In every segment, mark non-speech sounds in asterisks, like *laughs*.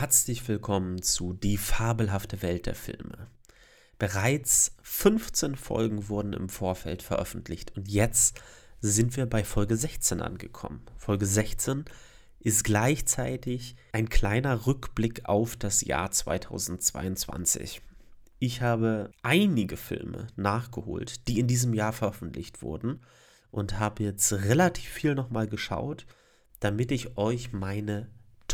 herzlich willkommen zu Die fabelhafte Welt der Filme. Bereits 15 Folgen wurden im Vorfeld veröffentlicht und jetzt sind wir bei Folge 16 angekommen. Folge 16 ist gleichzeitig ein kleiner Rückblick auf das Jahr 2022. Ich habe einige Filme nachgeholt, die in diesem Jahr veröffentlicht wurden und habe jetzt relativ viel nochmal geschaut, damit ich euch meine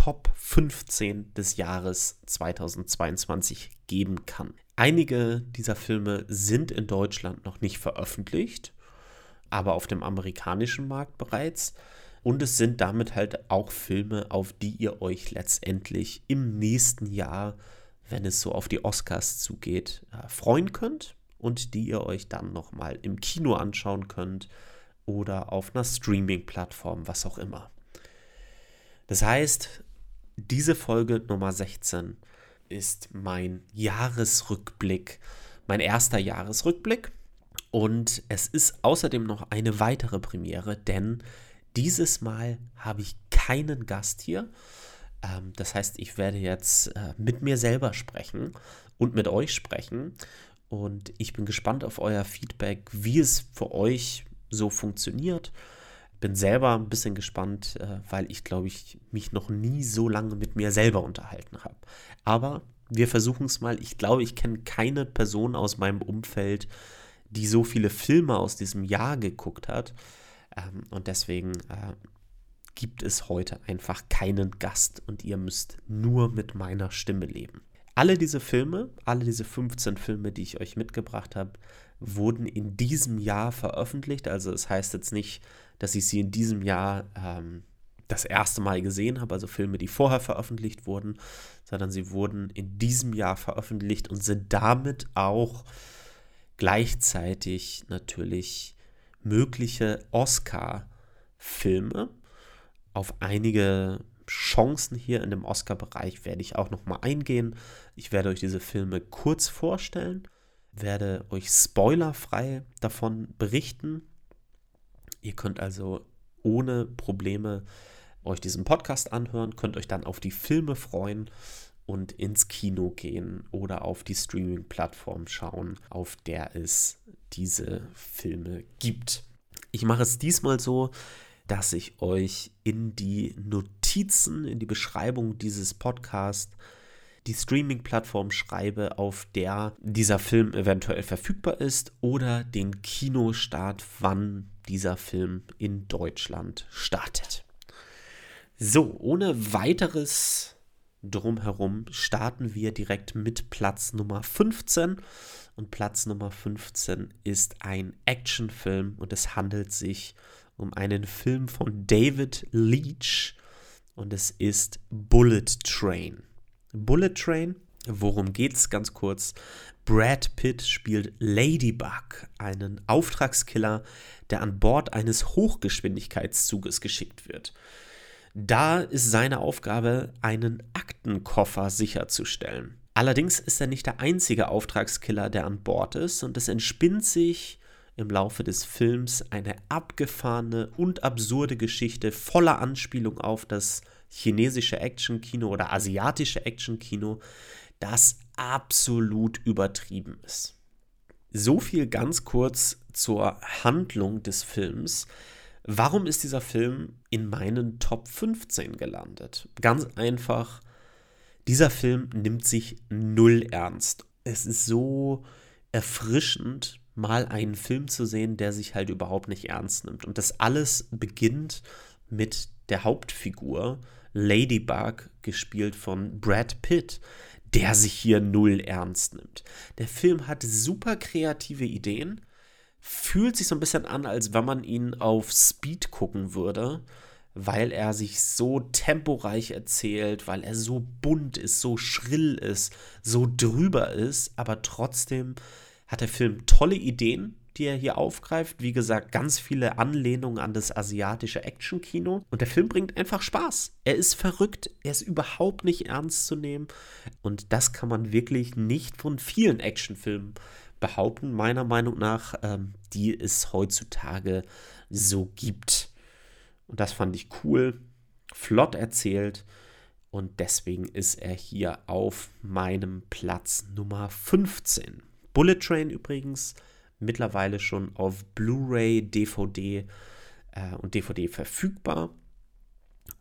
Top 15 des Jahres 2022 geben kann. Einige dieser Filme sind in Deutschland noch nicht veröffentlicht, aber auf dem amerikanischen Markt bereits. Und es sind damit halt auch Filme, auf die ihr euch letztendlich im nächsten Jahr, wenn es so auf die Oscars zugeht, äh, freuen könnt und die ihr euch dann nochmal im Kino anschauen könnt oder auf einer Streaming-Plattform, was auch immer. Das heißt, diese Folge Nummer 16 ist mein Jahresrückblick, mein erster Jahresrückblick. Und es ist außerdem noch eine weitere Premiere, denn dieses Mal habe ich keinen Gast hier. Ähm, das heißt, ich werde jetzt äh, mit mir selber sprechen und mit euch sprechen. Und ich bin gespannt auf euer Feedback, wie es für euch so funktioniert bin selber ein bisschen gespannt, äh, weil ich glaube ich mich noch nie so lange mit mir selber unterhalten habe. Aber wir versuchen es mal. Ich glaube, ich kenne keine Person aus meinem Umfeld, die so viele Filme aus diesem Jahr geguckt hat. Ähm, und deswegen äh, gibt es heute einfach keinen Gast und ihr müsst nur mit meiner Stimme leben. Alle diese Filme, alle diese 15 Filme, die ich euch mitgebracht habe, wurden in diesem Jahr veröffentlicht. Also es das heißt jetzt nicht, dass ich sie in diesem Jahr ähm, das erste Mal gesehen habe, also Filme, die vorher veröffentlicht wurden, sondern sie wurden in diesem Jahr veröffentlicht und sind damit auch gleichzeitig natürlich mögliche Oscar-Filme. Auf einige Chancen hier in dem Oscar-Bereich werde ich auch nochmal eingehen. Ich werde euch diese Filme kurz vorstellen, werde euch spoilerfrei davon berichten Ihr könnt also ohne Probleme euch diesen Podcast anhören, könnt euch dann auf die Filme freuen und ins Kino gehen oder auf die Streaming-Plattform schauen, auf der es diese Filme gibt. Ich mache es diesmal so, dass ich euch in die Notizen, in die Beschreibung dieses Podcasts die Streaming-Plattform schreibe, auf der dieser Film eventuell verfügbar ist oder den Kinostart, wann dieser Film in Deutschland startet. So, ohne weiteres drumherum starten wir direkt mit Platz Nummer 15. Und Platz Nummer 15 ist ein Actionfilm und es handelt sich um einen Film von David Leach und es ist Bullet Train. Bullet Train, worum geht's ganz kurz? Brad Pitt spielt Ladybug, einen Auftragskiller, der an Bord eines Hochgeschwindigkeitszuges geschickt wird. Da ist seine Aufgabe, einen Aktenkoffer sicherzustellen. Allerdings ist er nicht der einzige Auftragskiller, der an Bord ist, und es entspinnt sich im Laufe des Films eine abgefahrene und absurde Geschichte voller Anspielung auf das chinesische Actionkino oder asiatische Actionkino, das absolut übertrieben ist. So viel ganz kurz zur Handlung des Films. Warum ist dieser Film in meinen Top 15 gelandet? Ganz einfach, dieser Film nimmt sich null ernst. Es ist so erfrischend, mal einen Film zu sehen, der sich halt überhaupt nicht ernst nimmt. Und das alles beginnt mit der Hauptfigur, Ladybug, gespielt von Brad Pitt, der sich hier null ernst nimmt. Der Film hat super kreative Ideen, fühlt sich so ein bisschen an, als wenn man ihn auf Speed gucken würde, weil er sich so temporeich erzählt, weil er so bunt ist, so schrill ist, so drüber ist, aber trotzdem hat der Film tolle Ideen, die er hier aufgreift. Wie gesagt, ganz viele Anlehnungen an das asiatische Actionkino. Und der Film bringt einfach Spaß. Er ist verrückt, er ist überhaupt nicht ernst zu nehmen. Und das kann man wirklich nicht von vielen Actionfilmen behaupten, meiner Meinung nach, ähm, die es heutzutage so gibt. Und das fand ich cool, flott erzählt Und deswegen ist er hier auf meinem Platz Nummer 15. Bullet Train übrigens mittlerweile schon auf Blu-ray, DVD äh, und DVD verfügbar.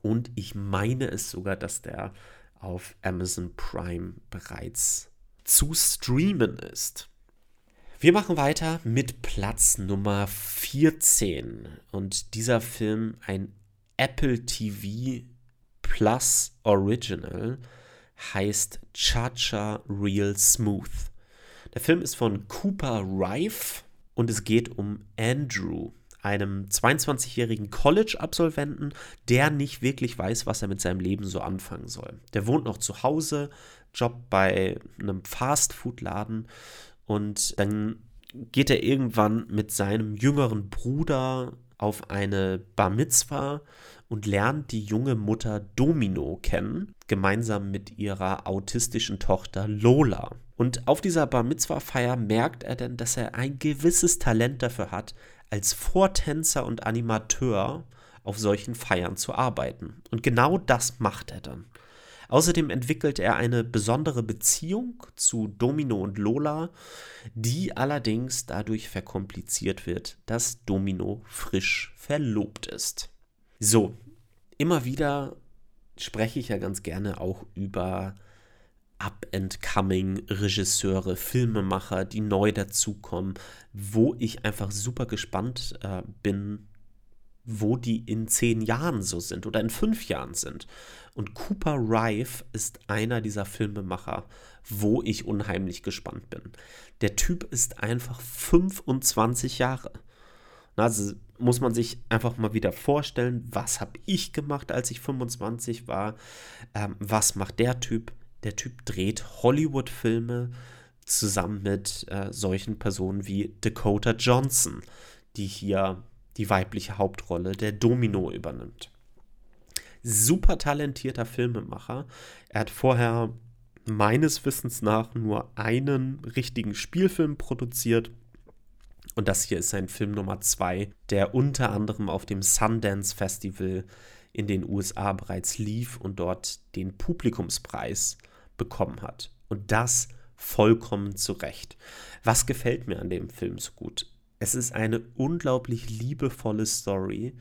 Und ich meine es sogar, dass der auf Amazon Prime bereits zu streamen ist. Wir machen weiter mit Platz Nummer 14. Und dieser Film, ein Apple TV Plus Original, heißt Cha-Cha Real Smooth. Der Film ist von Cooper Rife und es geht um Andrew, einem 22-jährigen College-Absolventen, der nicht wirklich weiß, was er mit seinem Leben so anfangen soll. Der wohnt noch zu Hause, jobbt bei einem Fastfood-Laden und dann geht er irgendwann mit seinem jüngeren Bruder auf eine Bar Mitzwa und lernt die junge Mutter Domino kennen, gemeinsam mit ihrer autistischen Tochter Lola. Und auf dieser Bar Mitzwa-Feier merkt er dann, dass er ein gewisses Talent dafür hat, als Vortänzer und Animateur auf solchen Feiern zu arbeiten. Und genau das macht er dann. Außerdem entwickelt er eine besondere Beziehung zu Domino und Lola, die allerdings dadurch verkompliziert wird, dass Domino frisch verlobt ist. So, immer wieder spreche ich ja ganz gerne auch über Up-and-Coming-Regisseure, Filmemacher, die neu dazukommen, wo ich einfach super gespannt äh, bin, wo die in zehn Jahren so sind oder in fünf Jahren sind. Und Cooper Rife ist einer dieser Filmemacher, wo ich unheimlich gespannt bin. Der Typ ist einfach 25 Jahre. Also muss man sich einfach mal wieder vorstellen, was habe ich gemacht, als ich 25 war? Ähm, was macht der Typ? Der Typ dreht Hollywood-Filme zusammen mit äh, solchen Personen wie Dakota Johnson, die hier die weibliche Hauptrolle der Domino übernimmt. Super talentierter Filmemacher. Er hat vorher meines Wissens nach nur einen richtigen Spielfilm produziert. Und das hier ist sein Film Nummer zwei, der unter anderem auf dem Sundance Festival in den USA bereits lief und dort den Publikumspreis bekommen hat. Und das vollkommen zu Recht. Was gefällt mir an dem Film so gut? Es ist eine unglaublich liebevolle Story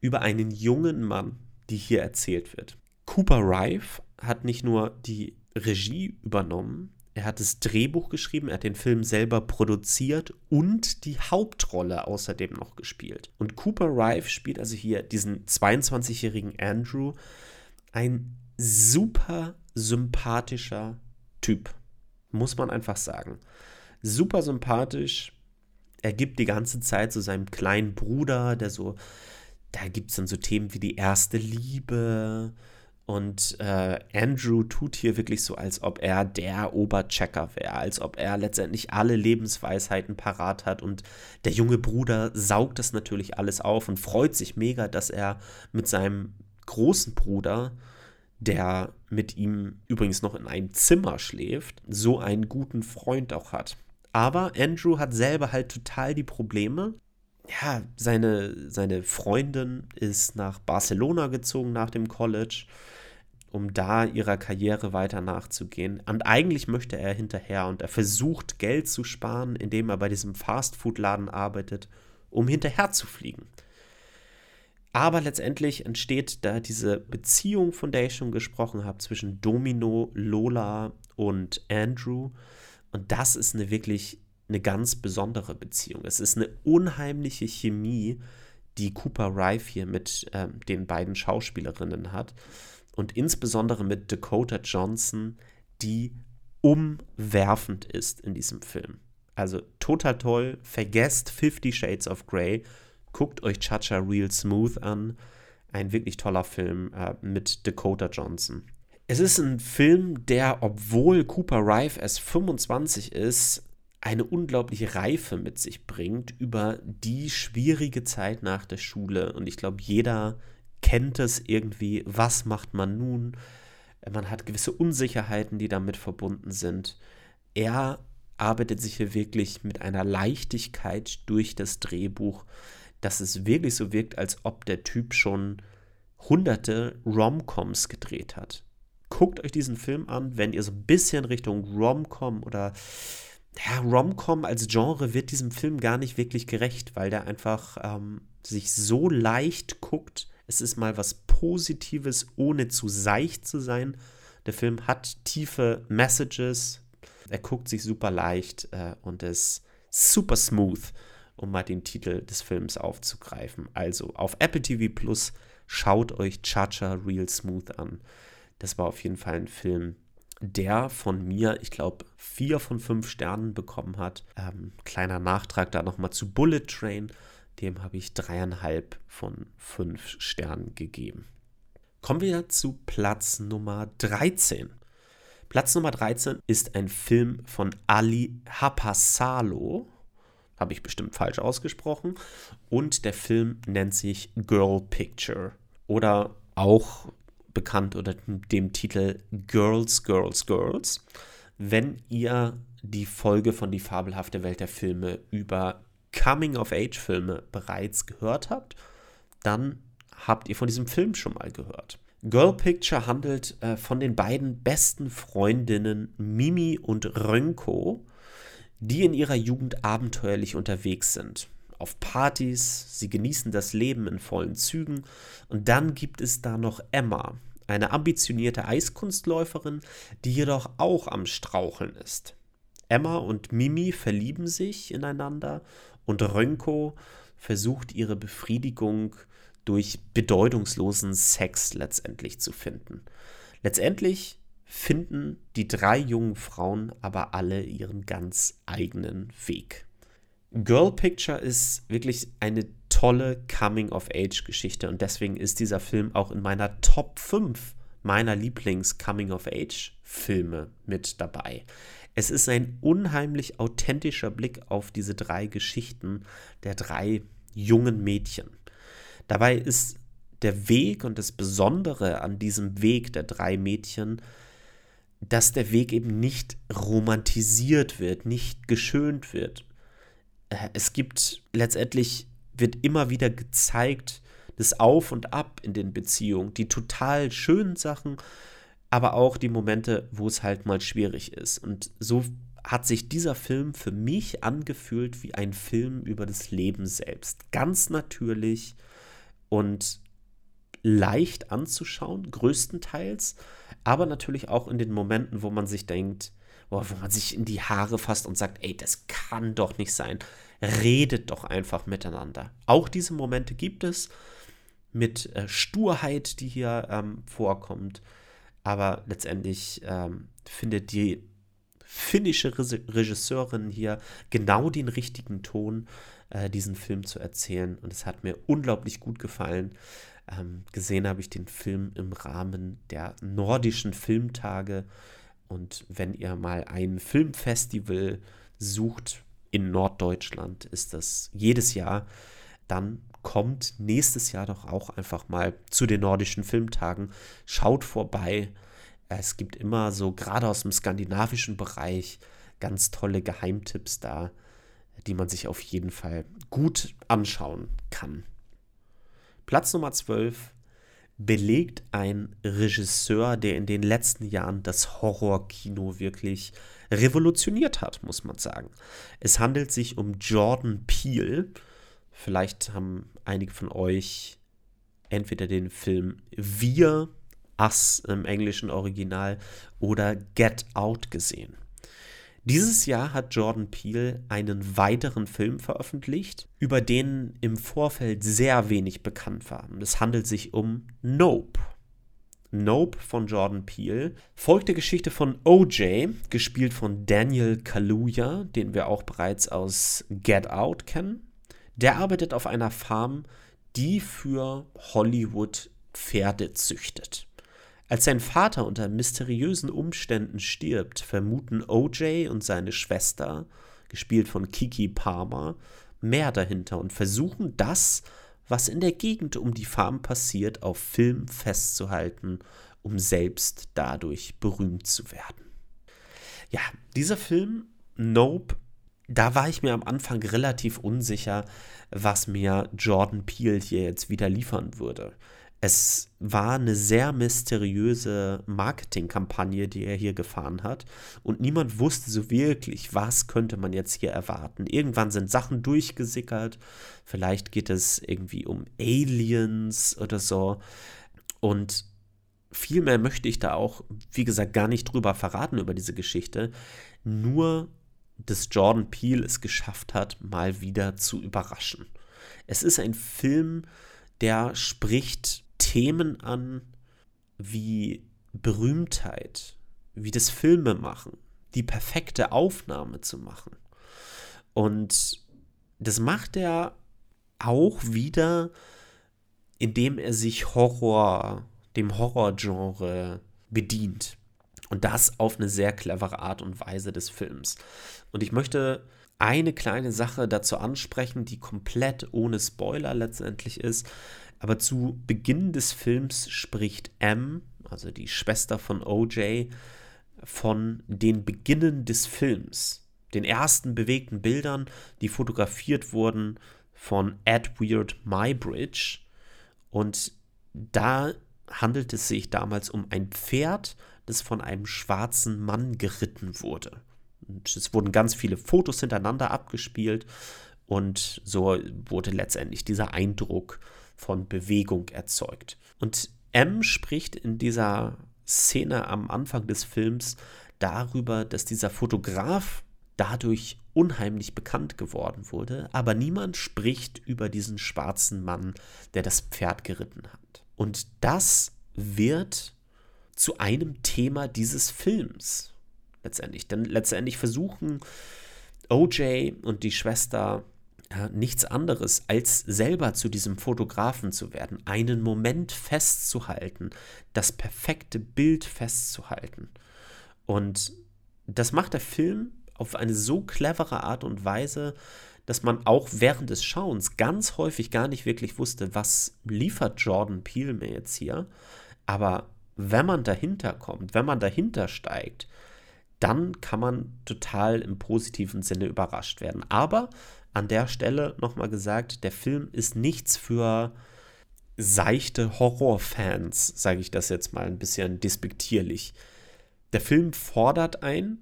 über einen jungen Mann, die hier erzählt wird. Cooper Rife hat nicht nur die Regie übernommen, er hat das Drehbuch geschrieben, er hat den Film selber produziert und die Hauptrolle außerdem noch gespielt. Und Cooper Rife spielt also hier diesen 22-jährigen Andrew, ein super sympathischer Typ, muss man einfach sagen. Super sympathisch, er gibt die ganze Zeit so seinem kleinen Bruder, der so, da gibt es dann so Themen wie die erste Liebe. Und äh, Andrew tut hier wirklich so, als ob er der Oberchecker wäre, als ob er letztendlich alle Lebensweisheiten parat hat. Und der junge Bruder saugt das natürlich alles auf und freut sich mega, dass er mit seinem großen Bruder, der mit ihm übrigens noch in einem Zimmer schläft, so einen guten Freund auch hat. Aber Andrew hat selber halt total die Probleme. Ja, seine, seine Freundin ist nach Barcelona gezogen nach dem College, um da ihrer Karriere weiter nachzugehen. Und eigentlich möchte er hinterher und er versucht Geld zu sparen, indem er bei diesem Fastfood-Laden arbeitet, um hinterher zu fliegen. Aber letztendlich entsteht da diese Beziehung, von der ich schon gesprochen habe, zwischen Domino, Lola und Andrew. Und das ist eine wirklich eine ganz besondere Beziehung. Es ist eine unheimliche Chemie, die Cooper Rife hier mit ähm, den beiden Schauspielerinnen hat. Und insbesondere mit Dakota Johnson, die umwerfend ist in diesem Film. Also total toll. Vergesst Fifty Shades of Grey. Guckt euch Chacha Real Smooth an. Ein wirklich toller Film äh, mit Dakota Johnson. Es ist ein Film, der, obwohl Cooper Rife erst 25 ist, eine unglaubliche Reife mit sich bringt über die schwierige Zeit nach der Schule. Und ich glaube, jeder kennt es irgendwie. Was macht man nun? Man hat gewisse Unsicherheiten, die damit verbunden sind. Er arbeitet sich hier wirklich mit einer Leichtigkeit durch das Drehbuch, dass es wirklich so wirkt, als ob der Typ schon hunderte Romcoms gedreht hat guckt euch diesen Film an, wenn ihr so ein bisschen Richtung Rom-Com oder ja, Rom-Com als Genre wird diesem Film gar nicht wirklich gerecht, weil der einfach ähm, sich so leicht guckt. Es ist mal was Positives, ohne zu seicht zu sein. Der Film hat tiefe Messages. Er guckt sich super leicht äh, und ist super smooth, um mal den Titel des Films aufzugreifen. Also auf Apple TV Plus schaut euch Cha-Cha Real Smooth an. Das war auf jeden Fall ein Film, der von mir, ich glaube, vier von fünf Sternen bekommen hat. Ähm, kleiner Nachtrag da nochmal zu Bullet Train. Dem habe ich dreieinhalb von fünf Sternen gegeben. Kommen wir zu Platz Nummer 13. Platz Nummer 13 ist ein Film von Ali Hapasalo. Habe ich bestimmt falsch ausgesprochen. Und der Film nennt sich Girl Picture. Oder auch bekannt unter dem Titel Girls, Girls, Girls. Wenn ihr die Folge von Die fabelhafte Welt der Filme über Coming-of-Age-Filme bereits gehört habt, dann habt ihr von diesem Film schon mal gehört. Girl Picture handelt äh, von den beiden besten Freundinnen Mimi und Rönko, die in ihrer Jugend abenteuerlich unterwegs sind. Auf Partys, sie genießen das Leben in vollen Zügen und dann gibt es da noch Emma, eine ambitionierte Eiskunstläuferin, die jedoch auch am Straucheln ist. Emma und Mimi verlieben sich ineinander und Rönko versucht ihre Befriedigung durch bedeutungslosen Sex letztendlich zu finden. Letztendlich finden die drei jungen Frauen aber alle ihren ganz eigenen Weg. Girl Picture ist wirklich eine tolle Coming-of-Age-Geschichte und deswegen ist dieser Film auch in meiner Top 5 meiner Lieblings-Coming-of-Age-Filme mit dabei. Es ist ein unheimlich authentischer Blick auf diese drei Geschichten der drei jungen Mädchen. Dabei ist der Weg und das Besondere an diesem Weg der drei Mädchen, dass der Weg eben nicht romantisiert wird, nicht geschönt wird. Äh, es gibt letztendlich wird immer wieder gezeigt, das Auf und Ab in den Beziehungen, die total schönen Sachen, aber auch die Momente, wo es halt mal schwierig ist. Und so hat sich dieser Film für mich angefühlt wie ein Film über das Leben selbst. Ganz natürlich und leicht anzuschauen, größtenteils, aber natürlich auch in den Momenten, wo man sich denkt, wo man sich in die Haare fasst und sagt, ey, das kann doch nicht sein redet doch einfach miteinander. Auch diese Momente gibt es mit äh, Sturheit, die hier ähm, vorkommt. Aber letztendlich ähm, findet die finnische Regisseurin hier genau den richtigen Ton, äh, diesen Film zu erzählen. Und es hat mir unglaublich gut gefallen. Ähm, gesehen habe ich den Film im Rahmen der nordischen Filmtage. Und wenn ihr mal ein Filmfestival sucht, in Norddeutschland ist das jedes Jahr. Dann kommt nächstes Jahr doch auch einfach mal zu den nordischen Filmtagen. Schaut vorbei. Es gibt immer so, gerade aus dem skandinavischen Bereich, ganz tolle Geheimtipps da, die man sich auf jeden Fall gut anschauen kann. Platz Nummer 12 belegt ein Regisseur, der in den letzten Jahren das Horrorkino wirklich revolutioniert hat, muss man sagen. Es handelt sich um Jordan Peele. Vielleicht haben einige von euch entweder den Film Wir, Us im englischen Original oder Get Out gesehen. Dieses Jahr hat Jordan Peele einen weiteren Film veröffentlicht, über den im Vorfeld sehr wenig bekannt war. Es handelt sich um Nope. Nope von Jordan Peele folgt der Geschichte von OJ, gespielt von Daniel Kaluuya, den wir auch bereits aus Get Out kennen. Der arbeitet auf einer Farm, die für Hollywood Pferde züchtet. Als sein Vater unter mysteriösen Umständen stirbt, vermuten OJ und seine Schwester, gespielt von Kiki Palmer, mehr dahinter und versuchen das, was in der Gegend um die Farm passiert, auf Film festzuhalten, um selbst dadurch berühmt zu werden. Ja, dieser Film, Nope, da war ich mir am Anfang relativ unsicher, was mir Jordan Peele hier jetzt wieder liefern würde. Es war eine sehr mysteriöse Marketingkampagne, die er hier gefahren hat. Und niemand wusste so wirklich, was könnte man jetzt hier erwarten. Irgendwann sind Sachen durchgesickert. Vielleicht geht es irgendwie um Aliens oder so. Und viel mehr möchte ich da auch, wie gesagt, gar nicht drüber verraten über diese Geschichte. Nur, dass Jordan Peele es geschafft hat, mal wieder zu überraschen. Es ist ein Film, der spricht Themen an wie Berühmtheit, wie das Filme machen, die perfekte Aufnahme zu machen. Und das macht er auch wieder, indem er sich Horror, dem Horrorgenre bedient. Und das auf eine sehr clevere Art und Weise des Films. Und ich möchte eine kleine Sache dazu ansprechen, die komplett ohne Spoiler letztendlich ist. Aber zu Beginn des Films spricht M, also die Schwester von OJ, von den Beginnen des Films, den ersten bewegten Bildern, die fotografiert wurden von Edward Mybridge. Und da handelt es sich damals um ein Pferd, das von einem schwarzen Mann geritten wurde. Und es wurden ganz viele Fotos hintereinander abgespielt und so wurde letztendlich dieser Eindruck von Bewegung erzeugt. Und M spricht in dieser Szene am Anfang des Films darüber, dass dieser Fotograf dadurch unheimlich bekannt geworden wurde, aber niemand spricht über diesen schwarzen Mann, der das Pferd geritten hat. Und das wird zu einem Thema dieses Films letztendlich. Denn letztendlich versuchen OJ und die Schwester ja, nichts anderes, als selber zu diesem Fotografen zu werden, einen Moment festzuhalten, das perfekte Bild festzuhalten. Und das macht der Film auf eine so clevere Art und Weise, dass man auch während des Schauens ganz häufig gar nicht wirklich wusste, was liefert Jordan Peele mir jetzt hier. Aber wenn man dahinter kommt, wenn man dahinter steigt, dann kann man total im positiven Sinne überrascht werden. Aber an der Stelle nochmal gesagt, der Film ist nichts für seichte Horrorfans, sage ich das jetzt mal ein bisschen despektierlich. Der Film fordert ein,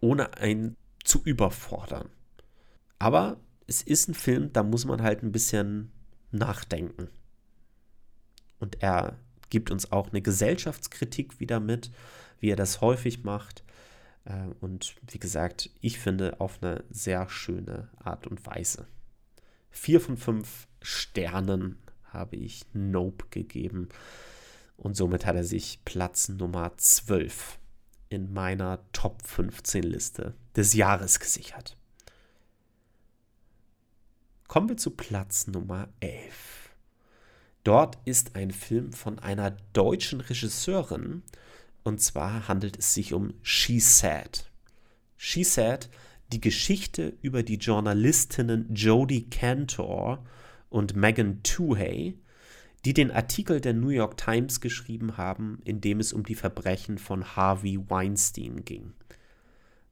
ohne einen zu überfordern. Aber es ist ein Film, da muss man halt ein bisschen nachdenken. Und er gibt uns auch eine Gesellschaftskritik wieder mit, wie er das häufig macht. Äh, und wie gesagt, ich finde auf eine sehr schöne Art und Weise. Vier von fünf Sternen habe ich Nope gegeben. Und somit hat er sich Platz Nummer 12 in meiner Top 15 Liste des Jahres gesichert. Kommen wir zu Platz Nummer 11. Dort ist ein Film von einer deutschen Regisseurin, und zwar handelt es sich um She Said. She Said, die Geschichte über die Journalistinnen Jodie Cantor und Megan Toohey, die den Artikel der New York Times geschrieben haben, in dem es um die Verbrechen von Harvey Weinstein ging.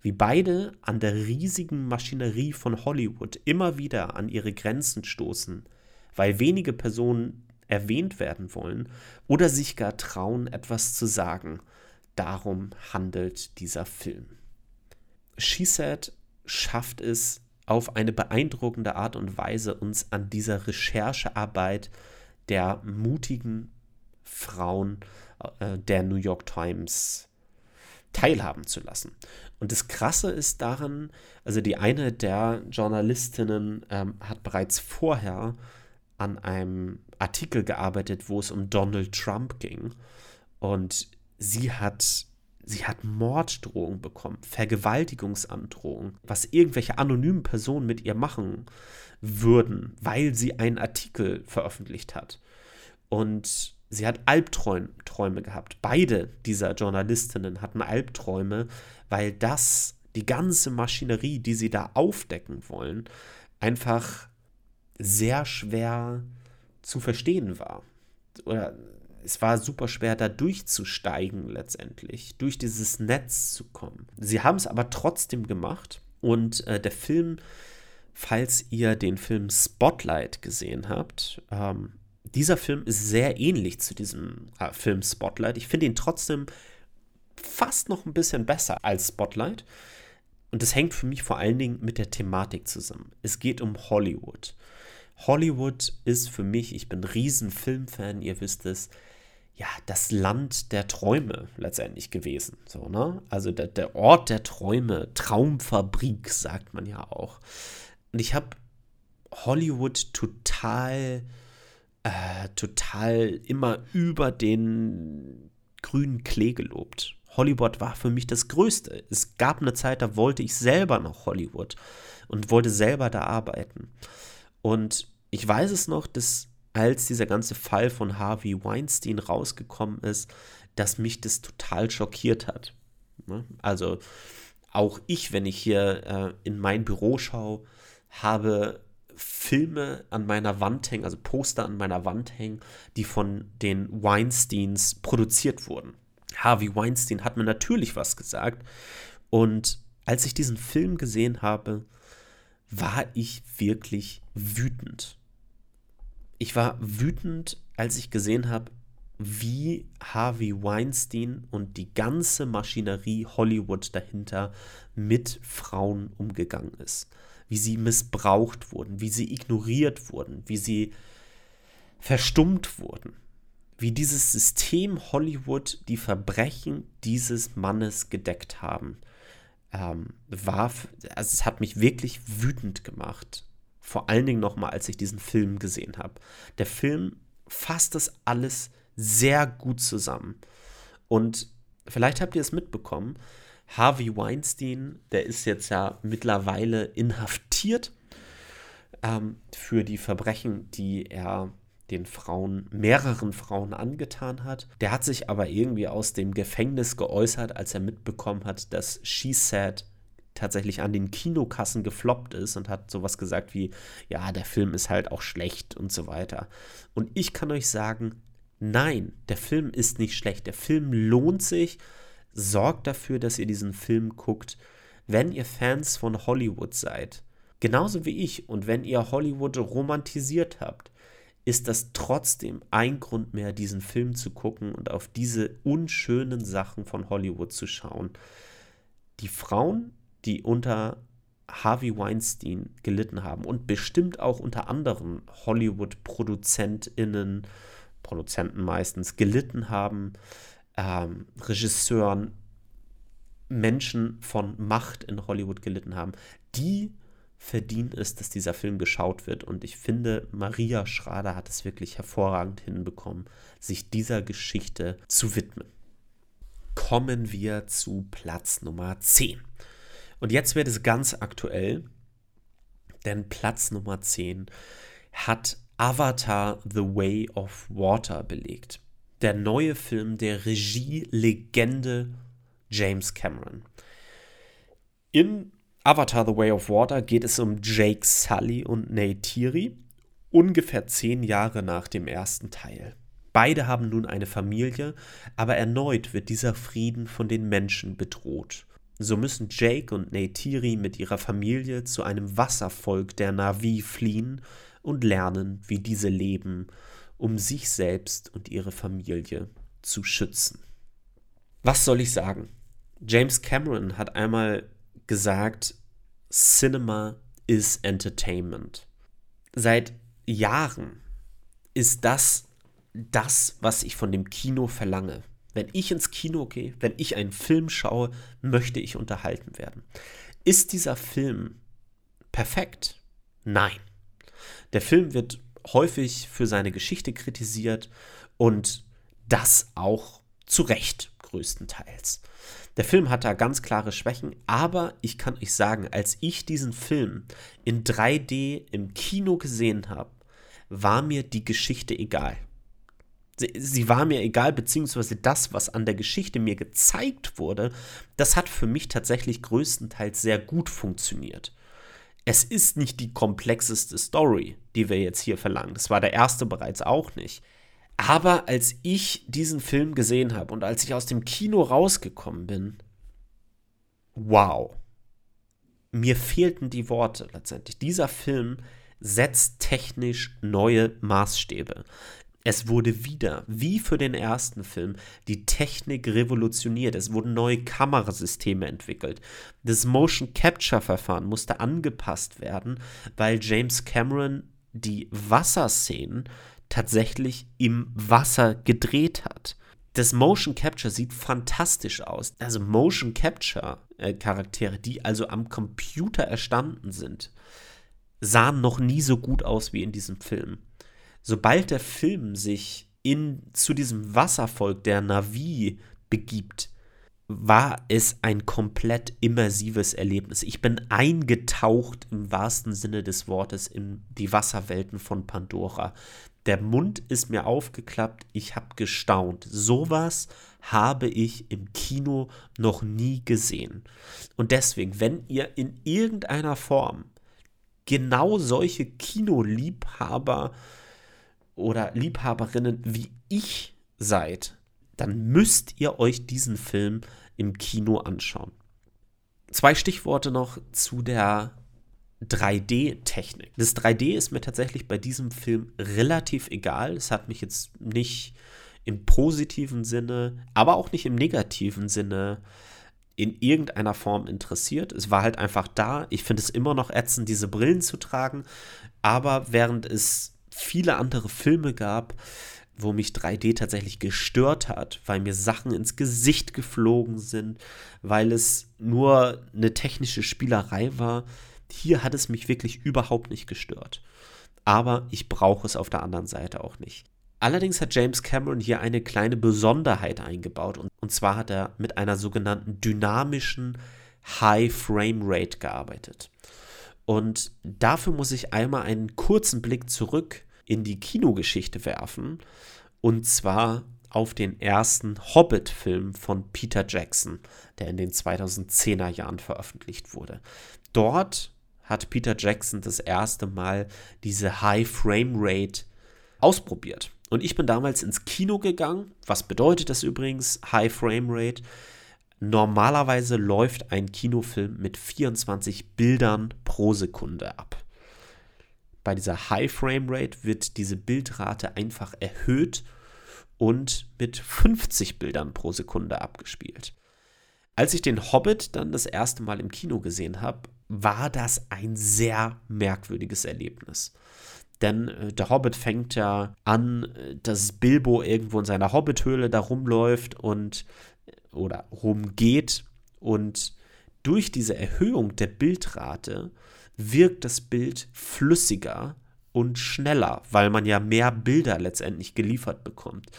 Wie beide an der riesigen Maschinerie von Hollywood immer wieder an ihre Grenzen stoßen, weil wenige Personen erwähnt werden wollen oder sich gar trauen, etwas zu sagen darum handelt dieser Film. She Said schafft es auf eine beeindruckende Art und Weise, uns an dieser Recherchearbeit der mutigen Frauen äh, der New York Times teilhaben zu lassen. Und das Krasse ist daran, also die eine der Journalistinnen ähm, hat bereits vorher an einem Artikel gearbeitet, wo es um Donald Trump ging. Und sie hat sie hat Morddrohungen bekommen, Vergewaltigungsandrohungen, was irgendwelche anonymen Personen mit ihr machen würden, weil sie einen Artikel veröffentlicht hat. Und sie hat Albträume gehabt. Beide dieser Journalistinnen hatten Albträume, weil das, die ganze Maschinerie, die sie da aufdecken wollen, einfach sehr schwer zu verstehen war. Oder es war super schwer, da durchzusteigen letztendlich, durch dieses Netz zu kommen. Sie haben es aber trotzdem gemacht und äh, der Film, falls ihr den Film Spotlight gesehen habt, ähm, dieser Film ist sehr ähnlich zu diesem äh, Film Spotlight. Ich finde ihn trotzdem fast noch ein bisschen besser als Spotlight. Und das hängt für mich vor allen Dingen mit der Thematik zusammen. Es geht um Hollywood. Hollywood ist für mich, ich bin riesen Filmfan, ihr wisst es, ja, das Land der Träume letztendlich gewesen. So, ne? Also der, der Ort der Träume, Traumfabrik, sagt man ja auch. Und ich habe Hollywood total, äh, total immer über den grünen Klee gelobt. Hollywood war für mich das Größte. Es gab eine Zeit, da wollte ich selber nach Hollywood und wollte selber da arbeiten. Und ich weiß es noch, dass als dieser ganze Fall von Harvey Weinstein rausgekommen ist, dass mich das total schockiert hat. Ne? Also auch ich, wenn ich hier äh, in mein Büro schaue, habe Filme an meiner Wand hängen, also Poster an meiner Wand hängen, die von den Weinsteins produziert wurden. Harvey Weinstein hat mir natürlich was gesagt. Und als ich diesen Film gesehen habe, war ich wirklich wütend. Ich war wütend, als ich gesehen habe, wie Harvey Weinstein und die ganze Maschinerie Hollywood dahinter mit Frauen umgegangen ist. Wie sie missbraucht wurden, wie sie ignoriert wurden, wie sie verstummt wurden. Wie dieses System Hollywood die Verbrechen dieses Mannes gedeckt haben. Ähm, war, also es hat mich wirklich wütend gemacht. Vor allen Dingen nochmal, als ich diesen Film gesehen habe. Der Film fasst das alles sehr gut zusammen. Und vielleicht habt ihr es mitbekommen, Harvey Weinstein, der ist jetzt ja mittlerweile inhaftiert ähm, für die Verbrechen, die er den Frauen, mehreren Frauen angetan hat. Der hat sich aber irgendwie aus dem Gefängnis geäußert, als er mitbekommen hat, dass She Said tatsächlich an den Kinokassen gefloppt ist und hat sowas gesagt wie, ja, der Film ist halt auch schlecht und so weiter. Und ich kann euch sagen, nein, der Film ist nicht schlecht. Der Film lohnt sich. Sorgt dafür, dass ihr diesen Film guckt, wenn ihr Fans von Hollywood seid. Genauso wie ich. Und wenn ihr Hollywood romantisiert habt, ist das trotzdem ein Grund mehr, diesen Film zu gucken und auf diese unschönen Sachen von Hollywood zu schauen. Die Frauen die unter Harvey Weinstein gelitten haben und bestimmt auch unter anderen Hollywood-ProduzentInnen, Produzenten meistens, gelitten haben, ähm, Regisseuren, Menschen von Macht in Hollywood gelitten haben, die verdienen es, dass dieser Film geschaut wird. Und ich finde, Maria Schrader hat es wirklich hervorragend hinbekommen, sich dieser Geschichte zu widmen. Kommen wir zu Platz Nummer 10. Und jetzt wird es ganz aktuell, denn Platz Nummer 10 hat Avatar The Way of Water belegt. Der neue Film der Regie-Legende James Cameron. In Avatar The Way of Water geht es um Jake Sully und Neytiri, ungefähr zehn Jahre nach dem ersten Teil. Beide haben nun eine Familie, aber erneut wird dieser Frieden von den Menschen bedroht. So müssen Jake und Neytiri mit ihrer Familie zu einem Wasservolk der Navi fliehen und lernen, wie diese leben, um sich selbst und ihre Familie zu schützen. Was soll ich sagen? James Cameron hat einmal gesagt, Cinema is Entertainment. Seit Jahren ist das das, was ich von dem Kino verlange. Wenn ich ins Kino gehe, wenn ich einen Film schaue, möchte ich unterhalten werden. Ist dieser Film perfekt? Nein. Der Film wird häufig für seine Geschichte kritisiert und das auch zu Recht größtenteils. Der Film hat da ganz klare Schwächen, aber ich kann euch sagen, als ich diesen Film in 3D im Kino gesehen habe, war mir die Geschichte egal. Sie, sie, war mir egal, beziehungsweise das, was an der Geschichte mir gezeigt wurde, das hat für mich tatsächlich größtenteils sehr gut funktioniert. Es ist nicht die komplexeste Story, die wir jetzt hier verlangen. Das war der erste bereits auch nicht. Aber als ich diesen Film gesehen habe und als ich aus dem Kino rausgekommen bin, wow. Mir fehlten die Worte letztendlich. Dieser Film setzt technisch neue Maßstäbe. Es wurde wieder, wie für den ersten Film, die Technik revolutioniert. Es wurden neue Kamerasysteme entwickelt. Das Motion Capture Verfahren musste angepasst werden, weil James Cameron die Wasserszenen tatsächlich im Wasser gedreht hat. Das Motion Capture sieht fantastisch aus. Also Motion Capture äh, Charaktere, die also am Computer erstanden sind, sahen noch nie so gut aus wie in diesem Film sobald der Film sich in, zu diesem Wasservolk der Navi begibt, war es ein komplett immersives Erlebnis. Ich bin eingetaucht im wahrsten Sinne des Wortes in die Wasserwelten von Pandora. Der Mund ist mir aufgeklappt, ich habe gestaunt. Sowas habe ich im Kino noch nie gesehen. Und deswegen, wenn ihr in irgendeiner Form genau solche Kinoliebhaber oder Liebhaberinnen wie ich seid, dann müsst ihr euch diesen Film im Kino anschauen. Zwei Stichworte noch zu der 3D-Technik. Das 3D ist mir tatsächlich bei diesem Film relativ egal. Es hat mich jetzt nicht im positiven Sinne, aber auch nicht im negativen Sinne in irgendeiner Form interessiert. Es war halt einfach da. Ich finde es immer noch ätzend, diese Brillen zu tragen. Aber während es viele andere Filme gab, wo mich 3D tatsächlich gestört hat, weil mir Sachen ins Gesicht geflogen sind, weil es nur eine technische Spielerei war. Hier hat es mich wirklich überhaupt nicht gestört. Aber ich brauche es auf der anderen Seite auch nicht. Allerdings hat James Cameron hier eine kleine Besonderheit eingebaut und, zwar hat er mit einer sogenannten dynamischen High Frame Rate gearbeitet. Und dafür muss ich einmal einen kurzen Blick zurück in die Kinogeschichte werfen. Und zwar auf den ersten Hobbit-Film von Peter Jackson, der in den 2010er Jahren veröffentlicht wurde. Dort hat Peter Jackson das erste Mal diese High Frame Rate ausprobiert. Und ich bin damals ins Kino gegangen. Was bedeutet das übrigens, High Frame Rate? Normalerweise läuft ein Kinofilm mit 24 Bildern pro Sekunde ab. Bei dieser High Frame Rate wird diese Bildrate einfach erhöht und mit 50 Bildern pro Sekunde abgespielt. Als ich den Hobbit dann das erste Mal im Kino gesehen habe, war das ein sehr merkwürdiges Erlebnis. Denn äh, der Hobbit fängt ja an, äh, dass Bilbo irgendwo in seiner Hobbithöhle da rumläuft und oder rumgeht und durch diese Erhöhung der Bildrate wirkt das Bild flüssiger und schneller, weil man ja mehr Bilder letztendlich geliefert bekommt.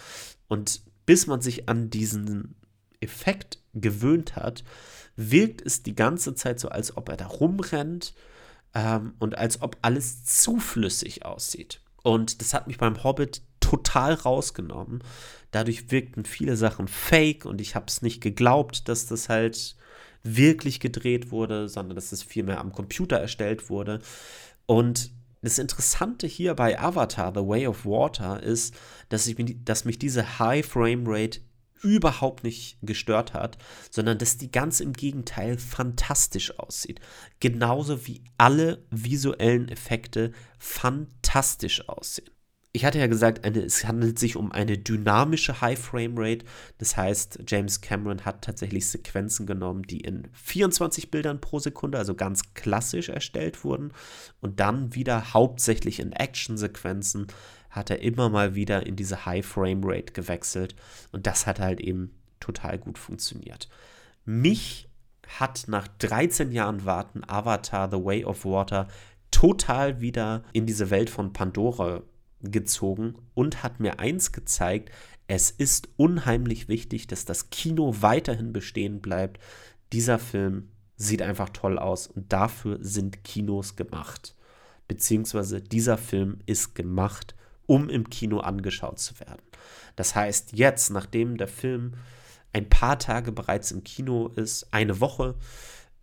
Und bis man sich an diesen Effekt gewöhnt hat, wirkt es die ganze Zeit so, als ob er da rumrennt ähm, und als ob alles zu flüssig aussieht. Und das hat mich beim Hobbit total rausgenommen. Dadurch wirkten viele Sachen fake und ich habe es nicht geglaubt, dass das halt wirklich gedreht wurde, sondern dass es vielmehr am Computer erstellt wurde. Und das Interessante hier bei Avatar, The Way of Water, ist, dass, ich, dass mich diese High Frame Rate überhaupt nicht gestört hat, sondern dass die ganz im Gegenteil fantastisch aussieht. Genauso wie alle visuellen Effekte fantastisch aussehen ich hatte ja gesagt, eine, es handelt sich um eine dynamische High Frame Rate. Das heißt, James Cameron hat tatsächlich Sequenzen genommen, die in 24 Bildern pro Sekunde, also ganz klassisch erstellt wurden. Und dann wieder hauptsächlich in Action-Sequenzen hat er immer mal wieder in diese High Frame Rate gewechselt. Und das hat halt eben total gut funktioniert. Mich hat nach 13 Jahren Warten Avatar The Way of Water total wieder in diese Welt von Pandora gezogen und hat mir eins gezeigt, es ist unheimlich wichtig, dass das Kino weiterhin bestehen bleibt. Dieser Film sieht einfach toll aus und dafür sind Kinos gemacht. Beziehungsweise dieser Film ist gemacht, um im Kino angeschaut zu werden. Das heißt, jetzt, nachdem der Film ein paar Tage bereits im Kino ist, eine Woche,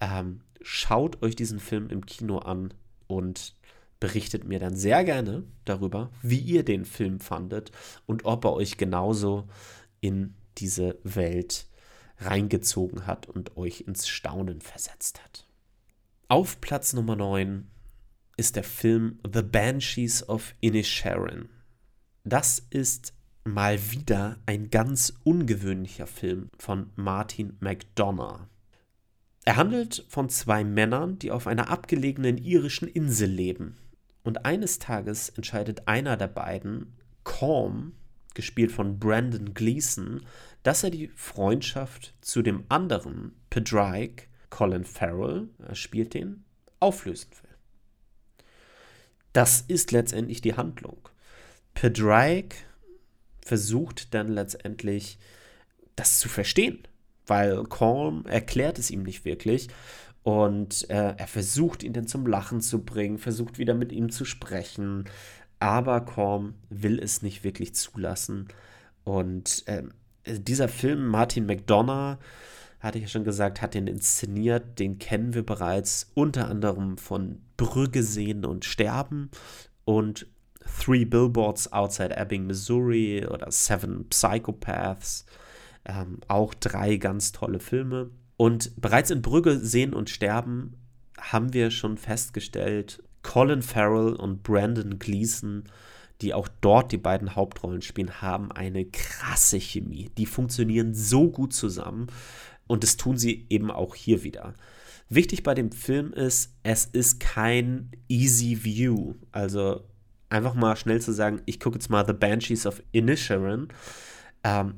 ähm, schaut euch diesen Film im Kino an und berichtet mir dann sehr gerne darüber, wie ihr den Film fandet und ob er euch genauso in diese Welt reingezogen hat und euch ins Staunen versetzt hat. Auf Platz Nummer 9 ist der Film The Banshees of Inisherin. das ist mal wieder ein ganz ungewöhnlicher Film von Martin McDonough. Er handelt von zwei Männern, die auf einer abgelegenen irischen Insel leben. Und eines Tages entscheidet einer der beiden, Calm, gespielt von Brandon Gleason, dass er die Freundschaft zu dem anderen, Pedrike, Colin Farrell, er spielt den, auflösen will. Das ist letztendlich die Handlung. Pedrike versucht dann letztendlich das zu verstehen, weil Calm erklärt es ihm nicht wirklich und äh, er versucht ihn dann zum Lachen zu bringen, versucht wieder mit ihm zu sprechen, aber Calm will es nicht wirklich zulassen und äh, dieser Film Martin McDonough hatte ich ja schon gesagt, hat den inszeniert, den kennen wir bereits unter anderem von Brügge sehen und sterben und Three Billboards Outside Ebbing, Missouri oder Seven Psychopaths. Ähm, auch drei ganz tolle Filme. Und bereits in Brügge sehen und sterben haben wir schon festgestellt, Colin Farrell und Brandon Gleason, die auch dort die beiden Hauptrollen spielen, haben eine krasse Chemie. Die funktionieren so gut zusammen und das tun sie eben auch hier wieder. Wichtig bei dem Film ist, es ist kein easy view. Also einfach mal schnell zu sagen, ich gucke jetzt mal The Banshees of Inisherin. Ähm,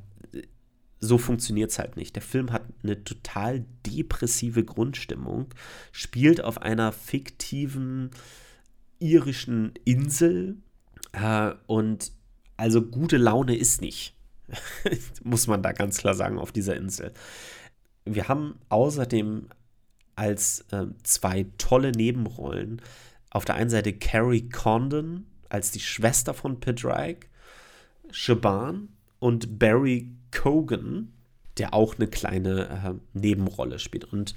so funktioniert es halt nicht. Der Film hat eine total depressive Grundstimmung, spielt auf einer fiktiven irischen Insel äh, und also gute Laune ist nicht, *laughs* muss man da ganz klar sagen, auf dieser Insel. Wir haben außerdem als äh, zwei tolle Nebenrollen auf der einen Seite Carrie Condon, als die Schwester von Pedrike, Shaban und Barry Cogan, der auch eine kleine äh, Nebenrolle spielt. Und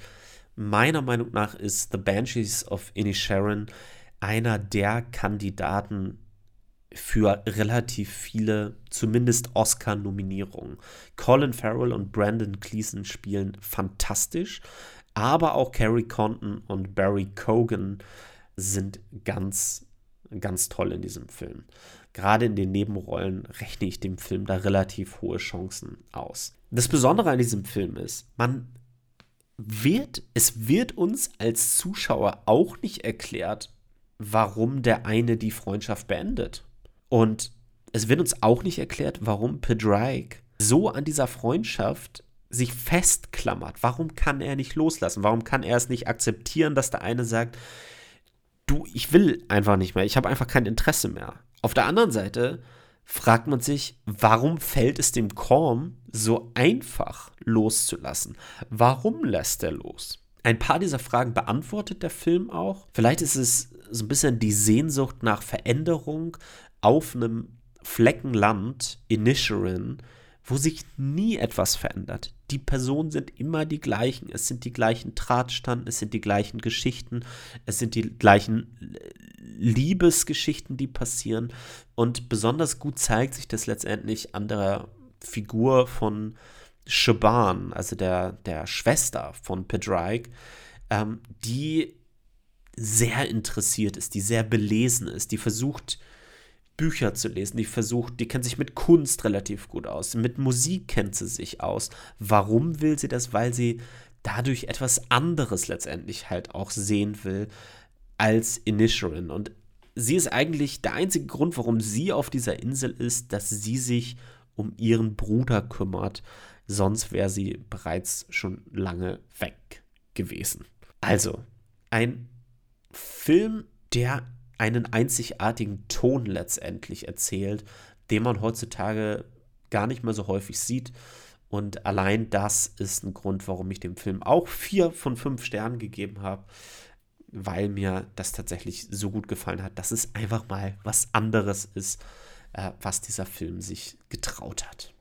meiner Meinung nach ist The Banshees of Inisherin einer der Kandidaten für relativ viele, zumindest Oscar-Nominierungen. Colin Farrell und Brandon Gleason spielen fantastisch, aber auch Carrie Condon und Barry Cogan sind ganz ganz toll in diesem Film. Gerade in den Nebenrollen rechne ich dem Film da relativ hohe Chancen aus. Das Besondere an diesem Film ist, man wird, es wird uns als Zuschauer auch nicht erklärt, warum der eine die Freundschaft beendet. Und es wird uns auch nicht erklärt, warum Pedrike so an dieser Freundschaft sich festklammert. Warum kann er nicht loslassen? Warum kann er es nicht akzeptieren, dass der eine sagt, du, ich will einfach nicht mehr, ich habe einfach kein Interesse mehr. Auf der anderen Seite fragt man sich, warum fällt es dem Korm so einfach loszulassen? Warum lässt er los? Ein paar dieser Fragen beantwortet der Film auch. Vielleicht ist es so ein bisschen die Sehnsucht nach Veränderung auf einem Fleckenland in Nishirin, wo sich nie etwas verändert. Die Personen sind immer die gleichen. Es sind die gleichen Drahtstanden, es sind die gleichen Geschichten, es sind die gleichen Liebesgeschichten, die passieren. Und besonders gut zeigt sich das letztendlich an der Figur von Shaban, also der, der Schwester von Pedrike, ähm, die sehr interessiert ist, die sehr belesen ist, die versucht, Bücher zu lesen, die versucht, die kennt sich mit Kunst relativ gut aus, mit Musik kennt sie sich aus. Warum will sie das? Weil sie dadurch etwas anderes letztendlich halt auch sehen will als Inisherin. Und sie ist eigentlich der einzige Grund, warum sie auf dieser Insel ist, dass sie sich um ihren Bruder kümmert. Sonst wäre sie bereits schon lange weg gewesen. Also, ein Film, der einen einzigartigen Ton letztendlich erzählt, den man heutzutage gar nicht mehr so häufig sieht. Und allein das ist ein Grund, warum ich dem Film auch vier von fünf Sternen gegeben habe, weil mir das tatsächlich so gut gefallen hat, dass es einfach mal was anderes ist, äh, was dieser Film sich getraut hat.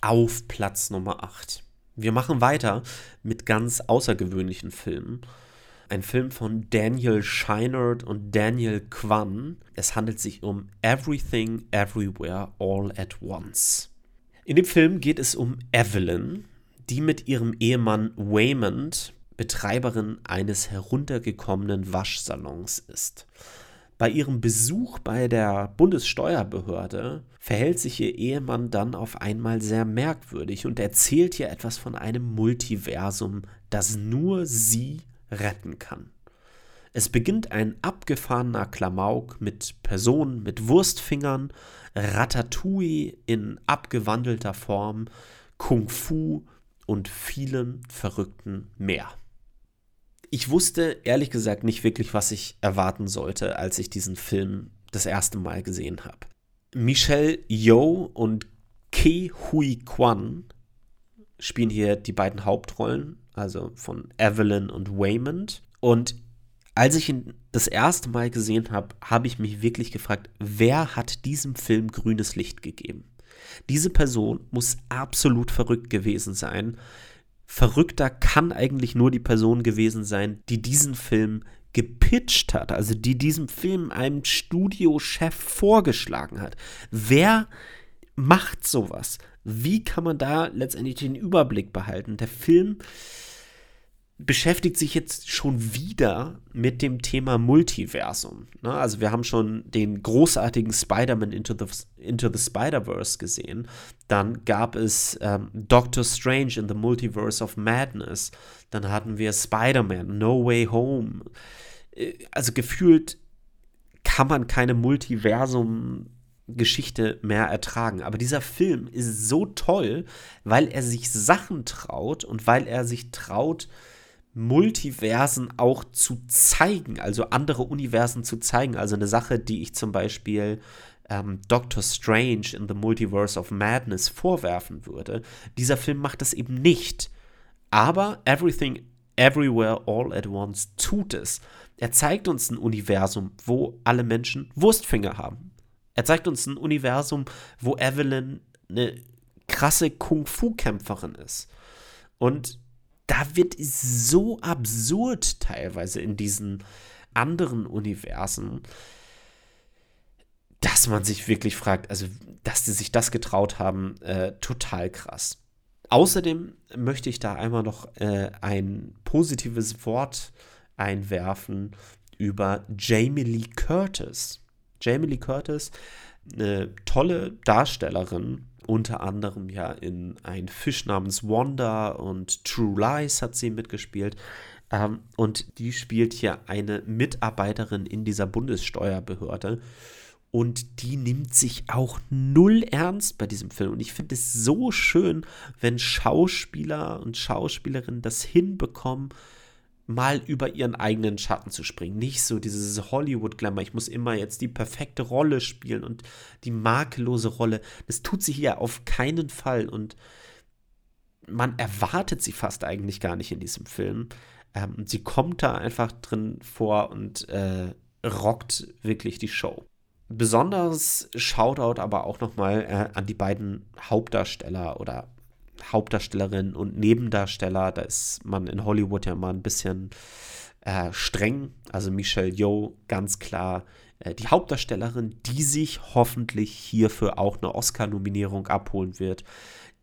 Auf Platz Nummer 8. Wir machen weiter mit ganz außergewöhnlichen Filmen ein Film von Daniel Scheinert und Daniel Kwan. Es handelt sich um Everything, Everywhere, All at Once. In dem Film geht es um Evelyn, die mit ihrem Ehemann Waymond Betreiberin eines heruntergekommenen Waschsalons ist. Bei ihrem Besuch bei der Bundessteuerbehörde verhält sich ihr Ehemann dann auf einmal sehr merkwürdig und erzählt ihr etwas von einem Multiversum, das nur sie retten kann. Es beginnt ein abgefahrener Klamauk mit Personen mit Wurstfingern, Ratatouille in abgewandelter Form, Kung Fu und vielen verrückten mehr ich wusste ehrlich gesagt nicht wirklich, was ich erwarten sollte, als ich diesen Film das erste Mal gesehen habe. Michelle Yeoh und Ke Hui Kwan spielen hier die beiden Hauptrollen, also von Evelyn und Waymond. Und als ich ihn das erste Mal gesehen habe, habe ich mich wirklich gefragt, wer hat diesem Film grünes Licht gegeben? Diese Person muss absolut verrückt gewesen sein, verrückter kann eigentlich nur die Person gewesen sein, die diesen Film gepitcht hat, also die diesem Film einem Studiochef vorgeschlagen hat. Wer macht sowas? Wie kann man da letztendlich den Überblick behalten? Der Film beschäftigt sich jetzt schon wieder mit dem Thema Multiversum. Ne? Also wir haben schon den großartigen Spider-Man Into the, Into the Spider-Verse gesehen. Dann gab es ähm, Doctor Strange in the Multiverse of Madness. Dann hatten wir Spider-Man, No Way Home. Äh, also gefühlt kann man keine Multiversum Geschichte mehr ertragen. Aber dieser Film ist so toll, weil er sich Sachen traut und weil er sich traut, Multiversen auch zu zeigen, also andere Universen zu zeigen. Also eine Sache, die ich zum Beispiel ähm, Doctor Strange in the Multiverse of Madness vorwerfen würde. Dieser Film macht das eben nicht. Aber Everything Everywhere All at Once tut es. Er zeigt uns ein Universum, wo alle Menschen Wurstfinger haben. Er zeigt uns ein Universum, wo Evelyn eine krasse Kung-Fu-Kämpferin ist. Und da wird es so absurd teilweise in diesen anderen Universen, dass man sich wirklich fragt, also dass sie sich das getraut haben, äh, total krass. Außerdem möchte ich da einmal noch äh, ein positives Wort einwerfen über Jamie Lee Curtis. Jamie Lee Curtis, eine tolle Darstellerin, unter anderem ja in Ein Fisch namens Wanda und True Lies hat sie mitgespielt. Ähm, und die spielt hier eine Mitarbeiterin in dieser Bundessteuerbehörde. Und die nimmt sich auch null ernst bei diesem Film. Und ich finde es so schön, wenn Schauspieler und Schauspielerinnen das hinbekommen, mal über ihren eigenen Schatten zu springen. Nicht so dieses Hollywood-Glamour, ich muss immer jetzt die perfekte Rolle spielen und die makellose Rolle. Das tut sie hier auf keinen Fall und man erwartet sie fast eigentlich gar nicht in diesem Film. Ähm, sie kommt da einfach drin vor und äh, rockt wirklich die Show. Besonders Shoutout aber auch nochmal äh, an die beiden Hauptdarsteller oder Hauptdarstellerin und Nebendarsteller. Da ist man in Hollywood ja mal ein bisschen äh, streng. Also Michelle Yeoh, ganz klar äh, die Hauptdarstellerin, die sich hoffentlich hierfür auch eine Oscar-Nominierung abholen wird.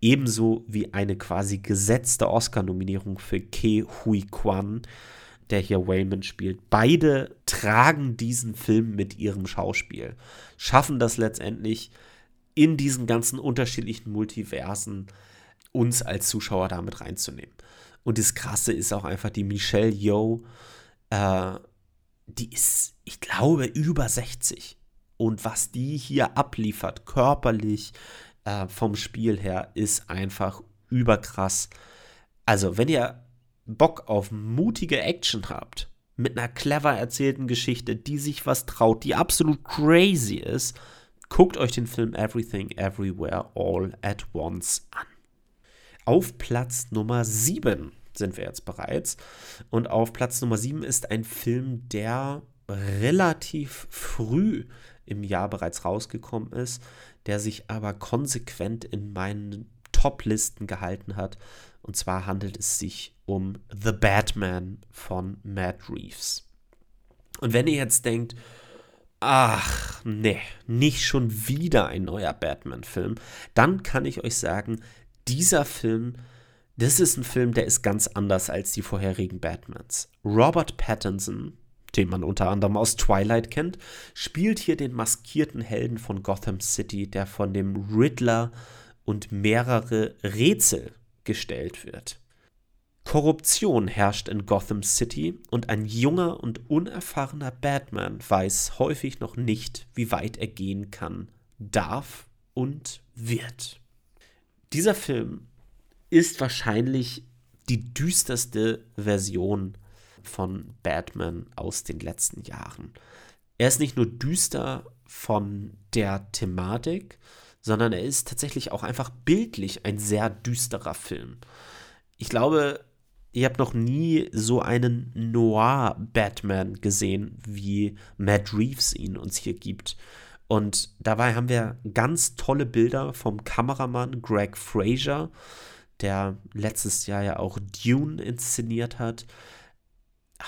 Ebenso wie eine quasi gesetzte Oscar-Nominierung für Ke Hui Kwan, der hier Wayman spielt. Beide tragen diesen Film mit ihrem Schauspiel, schaffen das letztendlich in diesen ganzen unterschiedlichen Multiversen uns als Zuschauer damit reinzunehmen. Und das Krasse ist auch einfach die Michelle Yeoh, äh, die ist, ich glaube, über 60. Und was die hier abliefert, körperlich, äh, vom Spiel her, ist einfach überkrass. Also, wenn ihr Bock auf mutige Action habt, mit einer clever erzählten Geschichte, die sich was traut, die absolut crazy ist, guckt euch den Film Everything Everywhere All at Once an. Auf Platz Nummer 7 sind wir jetzt bereits. Und auf Platz Nummer 7 ist ein Film, der relativ früh im Jahr bereits rausgekommen ist, der sich aber konsequent in meinen Top-Listen gehalten hat. Und zwar handelt es sich um The Batman von Matt Reeves. Und wenn ihr jetzt denkt, ach, nee, nicht schon wieder ein neuer Batman-Film, dann kann ich euch sagen, dieser Film, das ist ein Film, der ist ganz anders als die vorherigen Batmans. Robert Pattinson, den man unter anderem aus Twilight kennt, spielt hier den maskierten Helden von Gotham City, der von dem Riddler und mehrere Rätsel gestellt wird. Korruption herrscht in Gotham City und ein junger und unerfahrener Batman weiß häufig noch nicht, wie weit er gehen kann, darf und wird. Dieser Film ist wahrscheinlich die düsterste Version von Batman aus den letzten Jahren. Er ist nicht nur düster von der Thematik, sondern er ist tatsächlich auch einfach bildlich ein sehr düsterer Film. Ich glaube, ihr habt noch nie so einen Noir-Batman gesehen, wie Matt Reeves ihn uns hier gibt. Und dabei haben wir ganz tolle Bilder vom Kameramann Greg Fraser, der letztes Jahr ja auch Dune inszeniert hat.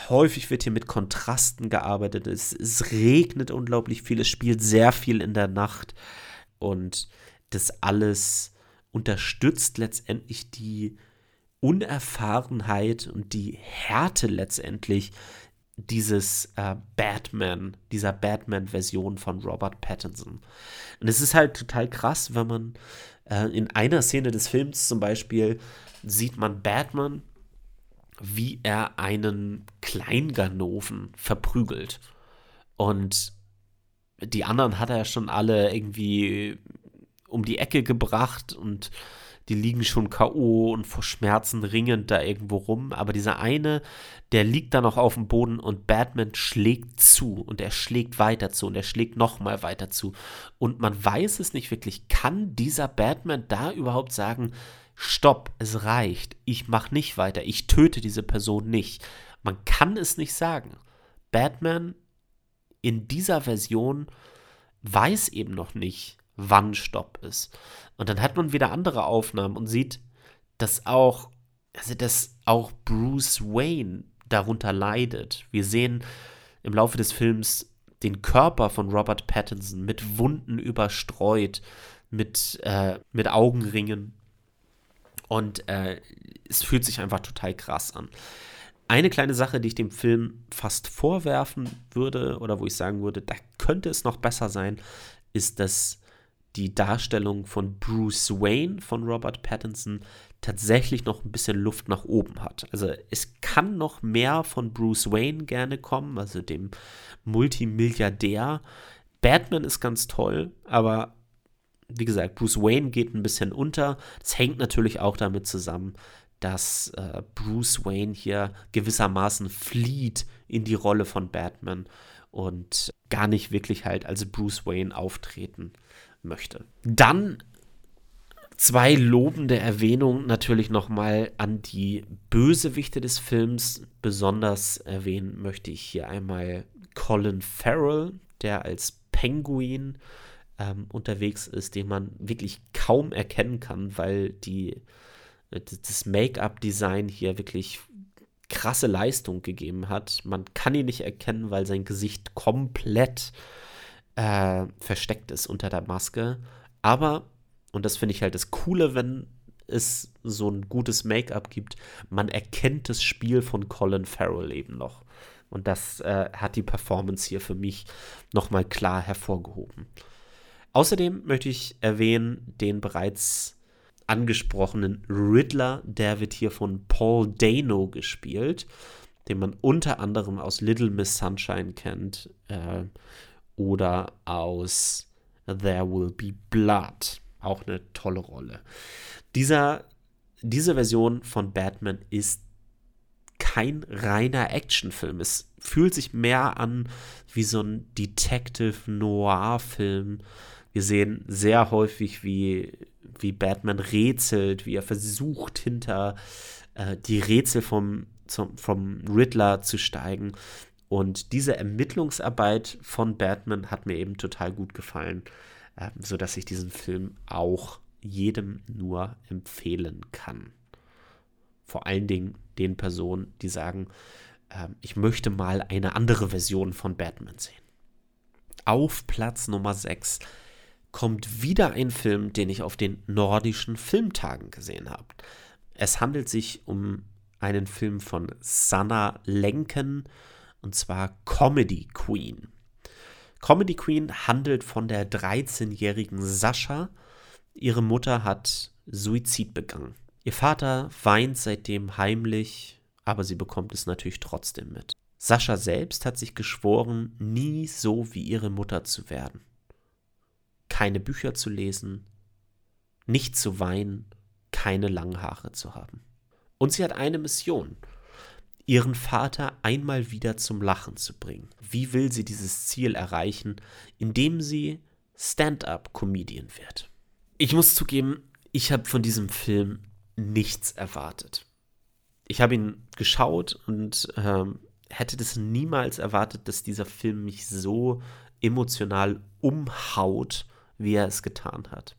Häufig wird hier mit Kontrasten gearbeitet. Es, es regnet unglaublich viel, es spielt sehr viel in der Nacht. Und das alles unterstützt letztendlich die Unerfahrenheit und die Härte letztendlich dieses äh, Batman, dieser Batman-Version von Robert Pattinson. Und es ist halt total krass, wenn man äh, in einer Szene des Films zum Beispiel sieht man Batman, wie er einen Kleinganoven verprügelt. Und die anderen hat er ja schon alle irgendwie um die Ecke gebracht und die liegen schon K.O. und vor Schmerzen ringend da irgendwo rum. Aber dieser eine, der liegt da noch auf dem Boden und Batman schlägt zu und er schlägt weiter zu und er schlägt nochmal weiter zu. Und man weiß es nicht wirklich. Kann dieser Batman da überhaupt sagen, stopp, es reicht, ich mach nicht weiter, ich töte diese Person nicht. Man kann es nicht sagen. Batman in dieser Version weiß eben noch nicht, wann Stopp ist. Und dann hat man wieder andere Aufnahmen und sieht, dass auch, also dass auch Bruce Wayne darunter leidet. Wir sehen im Laufe des Films den Körper von Robert Pattinson mit Wunden überstreut, mit, äh, mit Augenringen. Und äh, es fühlt sich einfach total krass an. Eine kleine Sache, die ich dem Film fast vorwerfen würde oder wo ich sagen würde, da könnte es noch besser sein, ist, dass die Darstellung von Bruce Wayne von Robert Pattinson tatsächlich noch ein bisschen Luft nach oben hat. Also es kann noch mehr von Bruce Wayne gerne kommen, also dem Multimilliardär. Batman ist ganz toll, aber wie gesagt, Bruce Wayne geht ein bisschen unter. Das hängt natürlich auch damit zusammen, dass äh, Bruce Wayne hier gewissermaßen flieht in die Rolle von Batman und gar nicht wirklich halt als Bruce Wayne auftreten möchte. Dann zwei lobende Erwähnungen natürlich nochmal an die Bösewichte des Films. Besonders erwähnen möchte ich hier einmal Colin Farrell, der als Penguin ähm, unterwegs ist, den man wirklich kaum erkennen kann, weil die das Make-up-Design hier wirklich krasse Leistung gegeben hat. Man kann ihn nicht erkennen, weil sein Gesicht komplett äh, versteckt ist unter der Maske. Aber, und das finde ich halt das Coole, wenn es so ein gutes Make-up gibt, man erkennt das Spiel von Colin Farrell eben noch. Und das äh, hat die Performance hier für mich nochmal klar hervorgehoben. Außerdem möchte ich erwähnen den bereits angesprochenen Riddler, der wird hier von Paul Dano gespielt, den man unter anderem aus Little Miss Sunshine kennt äh, oder aus There Will Be Blood. Auch eine tolle Rolle. Dieser, diese Version von Batman ist kein reiner Actionfilm. Es fühlt sich mehr an wie so ein Detective Noir-Film. Wir sehen sehr häufig, wie wie Batman rätselt, wie er versucht, hinter äh, die Rätsel vom, zum, vom Riddler zu steigen. Und diese Ermittlungsarbeit von Batman hat mir eben total gut gefallen, äh, sodass ich diesen Film auch jedem nur empfehlen kann. Vor allen Dingen den Personen, die sagen, äh, ich möchte mal eine andere Version von Batman sehen. Auf Platz Nummer 6 kommt wieder ein Film, den ich auf den nordischen Filmtagen gesehen habe. Es handelt sich um einen Film von Sanna Lenken und zwar Comedy Queen. Comedy Queen handelt von der 13-jährigen Sascha. Ihre Mutter hat Suizid begangen. Ihr Vater weint seitdem heimlich, aber sie bekommt es natürlich trotzdem mit. Sascha selbst hat sich geschworen, nie so wie ihre Mutter zu werden. Keine Bücher zu lesen, nicht zu weinen, keine langen Haare zu haben. Und sie hat eine Mission, ihren Vater einmal wieder zum Lachen zu bringen. Wie will sie dieses Ziel erreichen, indem sie Stand-up-Comedian wird? Ich muss zugeben, ich habe von diesem Film nichts erwartet. Ich habe ihn geschaut und ähm, hätte das niemals erwartet, dass dieser Film mich so emotional umhaut, wie er es getan hat.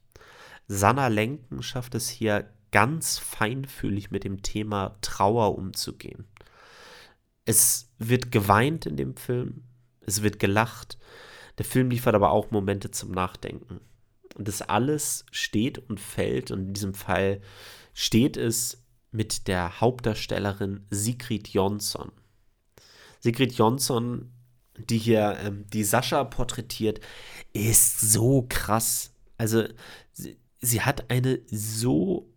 Sanna Lenken schafft es hier ganz feinfühlig mit dem Thema Trauer umzugehen. Es wird geweint in dem Film, es wird gelacht. Der Film liefert aber auch Momente zum Nachdenken. Und das alles steht und fällt, und in diesem Fall steht es mit der Hauptdarstellerin Sigrid Jonsson. Sigrid Jonsson, die hier ähm, die Sascha porträtiert, ist so krass. Also sie, sie hat eine so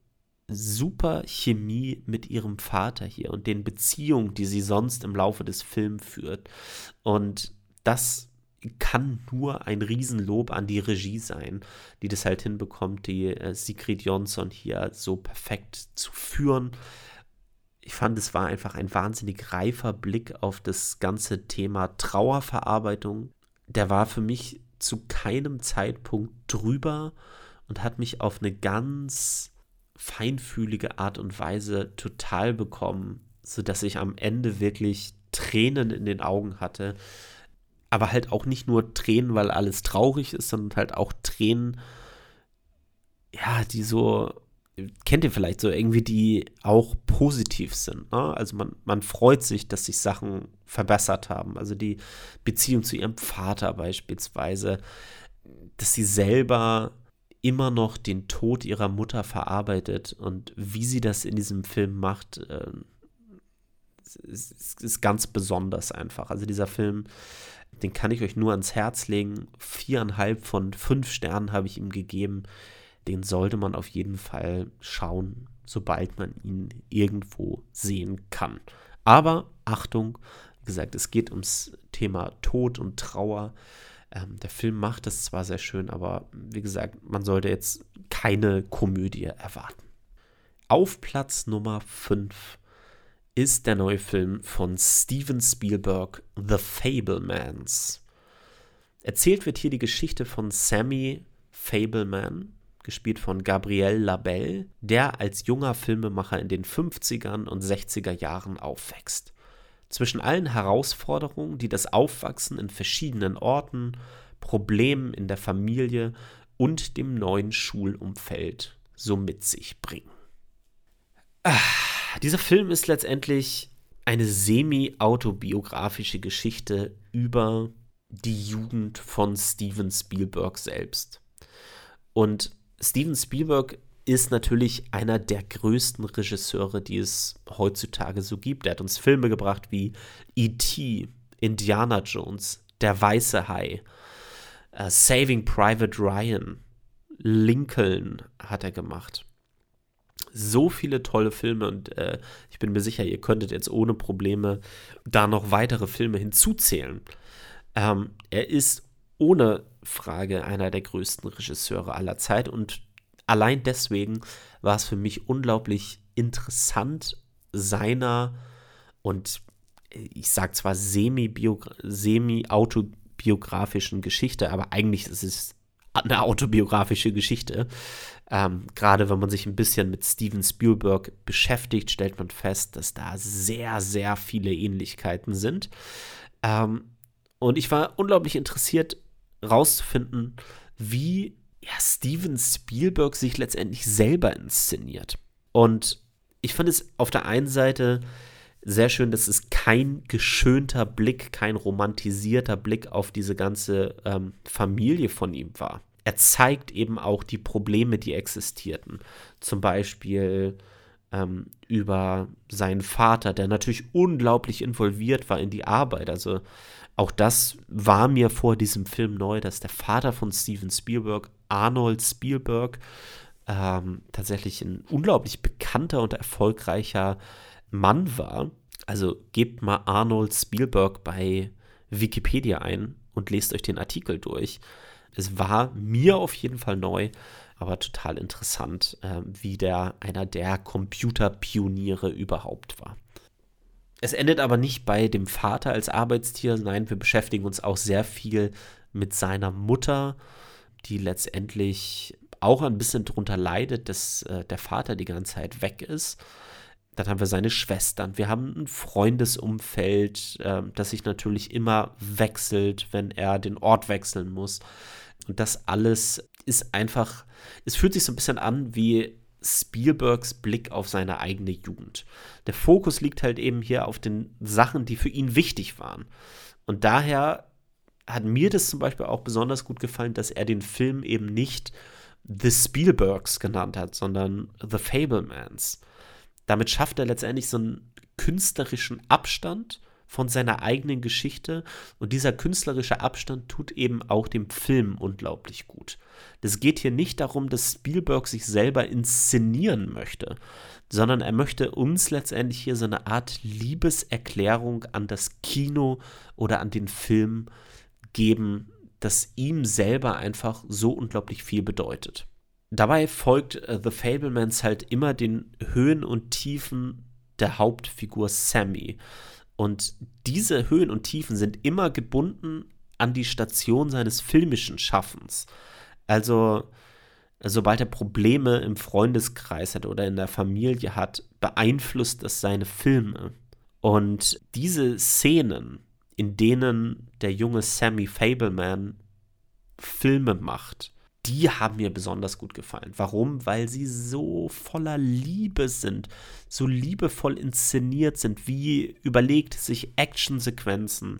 super Chemie mit ihrem Vater hier und den Beziehungen, die sie sonst im Laufe des Films führt. Und das kann nur ein Riesenlob an die Regie sein, die das halt hinbekommt, die äh, Sigrid Jonsson hier so perfekt zu führen. Ich fand, es war einfach ein wahnsinnig reifer Blick auf das ganze Thema Trauerverarbeitung. Der war für mich zu keinem Zeitpunkt drüber und hat mich auf eine ganz feinfühlige Art und Weise total bekommen, sodass ich am Ende wirklich Tränen in den Augen hatte. Aber halt auch nicht nur Tränen, weil alles traurig ist, sondern halt auch Tränen, ja, die so, kennt ihr vielleicht so irgendwie, die auch positiv sind. Ne? Also man, man freut sich, dass sich Sachen verbessert haben. Also die Beziehung zu ihrem Vater beispielsweise, dass sie selber immer noch den Tod ihrer Mutter verarbeitet und wie sie das in diesem Film macht, äh, ist, ist, ganz besonders einfach. Also dieser Film, den kann ich euch nur ans Herz legen. Viereinhalb von fünf Sternen habe ich ihm gegeben. Den sollte man auf jeden Fall schauen, sobald man ihn irgendwo sehen kann. Aber Achtung, wie gesagt, es geht ums Thema Tod und Trauer. Ähm, der Film macht es zwar sehr schön, aber wie gesagt, man sollte jetzt keine Komödie erwarten. Auf Platz Nummer 5 ist der neue Film von Steven Spielberg, The Fablemans. Erzählt wird hier die Geschichte von Sammy Fableman, gespielt von Gabriel Labelle, der als junger Filmemacher in den 50ern und 60er Jahren aufwächst. Zwischen allen Herausforderungen, die das Aufwachsen in verschiedenen Orten, Problemen in der Familie und dem neuen Schulumfeld so mit sich bringen. Ah, dieser Film ist letztendlich eine semi-autobiografische Geschichte über die Jugend von Steven Spielberg selbst. Und Steven Spielberg ist natürlich einer der größten Regisseure, die es heutzutage so gibt. Er hat uns Filme gebracht wie E.T., Indiana Jones, Der Weiße Hai, uh, Saving Private Ryan, Lincoln hat er gemacht. So viele tolle Filme und äh, ich bin mir sicher, ihr könntet jetzt ohne Probleme da noch weitere Filme hinzuzählen. Ähm, er ist ohne Frage einer der größten Regisseure aller Zeit und allein deswegen war es für mich unglaublich interessant, seiner und ich sage zwar semi-autobiografischen Geschichte, aber eigentlich ist es eine autobiografische Geschichte. Ähm, Gerade wenn man sich ein bisschen mit Steven Spielberg beschäftigt, stellt man fest, dass da sehr, sehr viele Ähnlichkeiten sind. Ähm, und ich war unglaublich interessiert, rauszufinden, wie ja, Steven Spielberg sich letztendlich selber inszeniert. Und ich fand es auf der einen Seite sehr schön, dass es kein geschönter Blick, kein romantisierter Blick auf diese ganze ähm, Familie von ihm war. Er zeigt eben auch die Probleme, die existierten. Zum Beispiel ähm, über seinen Vater, der natürlich unglaublich involviert war in die Arbeit. Also auch das war mir vor diesem Film neu, dass der Vater von Steven Spielberg, Arnold Spielberg, ähm, tatsächlich ein unglaublich bekannter und erfolgreicher Mann war. Also gebt mal Arnold Spielberg bei Wikipedia ein und lest euch den Artikel durch. Es war mir auf jeden Fall neu, aber total interessant, äh, wie der einer der Computerpioniere überhaupt war. Es endet aber nicht bei dem Vater als Arbeitstier, nein, wir beschäftigen uns auch sehr viel mit seiner Mutter, die letztendlich auch ein bisschen darunter leidet, dass äh, der Vater die ganze Zeit weg ist. Dann haben wir seine Schwestern. Wir haben ein Freundesumfeld, äh, das sich natürlich immer wechselt, wenn er den Ort wechseln muss. Und das alles ist einfach, es fühlt sich so ein bisschen an wie Spielbergs Blick auf seine eigene Jugend. Der Fokus liegt halt eben hier auf den Sachen, die für ihn wichtig waren. Und daher hat mir das zum Beispiel auch besonders gut gefallen, dass er den Film eben nicht The Spielbergs genannt hat, sondern The Fablemans. Damit schafft er letztendlich so einen künstlerischen Abstand von seiner eigenen Geschichte und dieser künstlerische Abstand tut eben auch dem Film unglaublich gut. Es geht hier nicht darum, dass Spielberg sich selber inszenieren möchte, sondern er möchte uns letztendlich hier so eine Art Liebeserklärung an das Kino oder an den Film geben, das ihm selber einfach so unglaublich viel bedeutet. Dabei folgt uh, The Fablemans halt immer den Höhen und Tiefen der Hauptfigur Sammy. Und diese Höhen und Tiefen sind immer gebunden an die Station seines filmischen Schaffens. Also, sobald er Probleme im Freundeskreis hat oder in der Familie hat, beeinflusst das seine Filme. Und diese Szenen, in denen der junge Sammy Fableman Filme macht, die haben mir besonders gut gefallen. Warum? Weil sie so voller Liebe sind, so liebevoll inszeniert sind, wie überlegt sich Actionsequenzen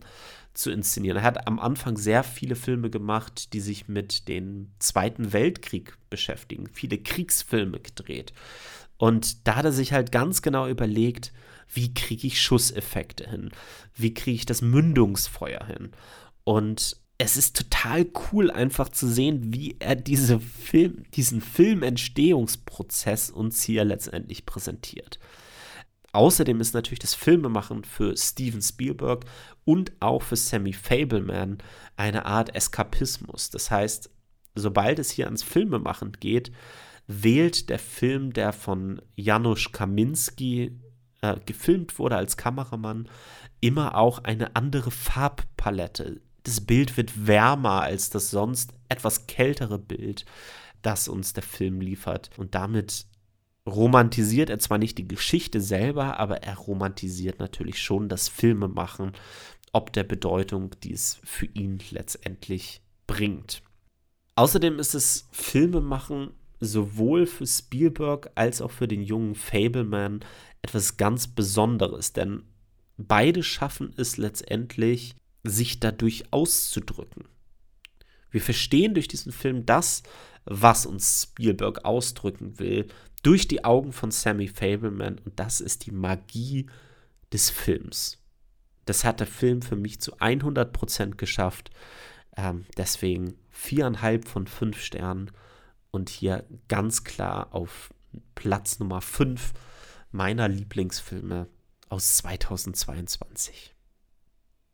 zu inszenieren. Er hat am Anfang sehr viele Filme gemacht, die sich mit dem Zweiten Weltkrieg beschäftigen, viele Kriegsfilme gedreht. Und da hat er sich halt ganz genau überlegt, wie kriege ich Schusseffekte hin? Wie kriege ich das Mündungsfeuer hin? Und es ist total cool, einfach zu sehen, wie er diese Film, diesen Filmentstehungsprozess uns hier letztendlich präsentiert. Außerdem ist natürlich das Filmemachen für Steven Spielberg und auch für Sammy Fableman eine Art Eskapismus. Das heißt, sobald es hier ans Filmemachen geht, wählt der Film, der von Janusz Kaminski äh, gefilmt wurde als Kameramann, immer auch eine andere Farbpalette das Bild wird wärmer als das sonst etwas kältere Bild, das uns der Film liefert. Und damit romantisiert er zwar nicht die Geschichte selber, aber er romantisiert natürlich schon das Filmemachen, ob der Bedeutung, die es für ihn letztendlich bringt. Außerdem ist es Filmemachen sowohl für Spielberg als auch für den jungen Fableman etwas ganz Besonderes, denn beide schaffen es letztendlich, sich dadurch auszudrücken. Wir verstehen durch diesen Film das, was uns Spielberg ausdrücken will, durch die Augen von Sammy Fableman und das ist die Magie des Films. Das hat der Film für mich zu 100% geschafft. Ähm, deswegen viereinhalb von fünf Sternen und hier ganz klar auf Platz Nummer 5 meiner Lieblingsfilme aus 2022.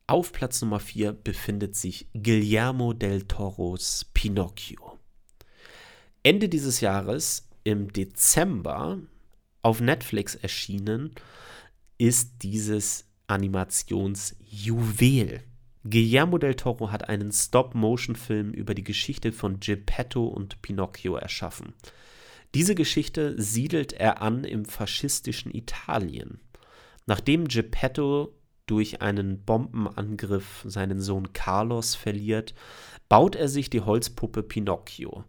Auf Platz Nummer 4 befindet sich Guillermo del Toros Pinocchio. Ende dieses Jahres, im Dezember, auf Netflix erschienen, ist dieses Animationsjuwel. Guillermo del Toro hat einen Stop-Motion-Film über die Geschichte von Geppetto und Pinocchio erschaffen. Diese Geschichte siedelt er an im faschistischen Italien. Nachdem Geppetto durch einen Bombenangriff seinen Sohn Carlos verliert, baut er sich die Holzpuppe Pinocchio.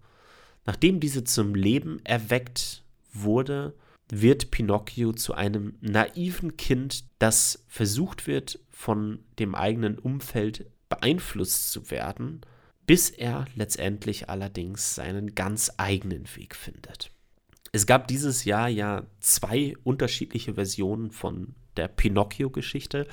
Nachdem diese zum Leben erweckt wurde, wird Pinocchio zu einem naiven Kind, das versucht wird, von dem eigenen Umfeld beeinflusst zu werden, bis er letztendlich allerdings seinen ganz eigenen Weg findet. Es gab dieses Jahr ja zwei unterschiedliche Versionen von der Pinocchio-Geschichte.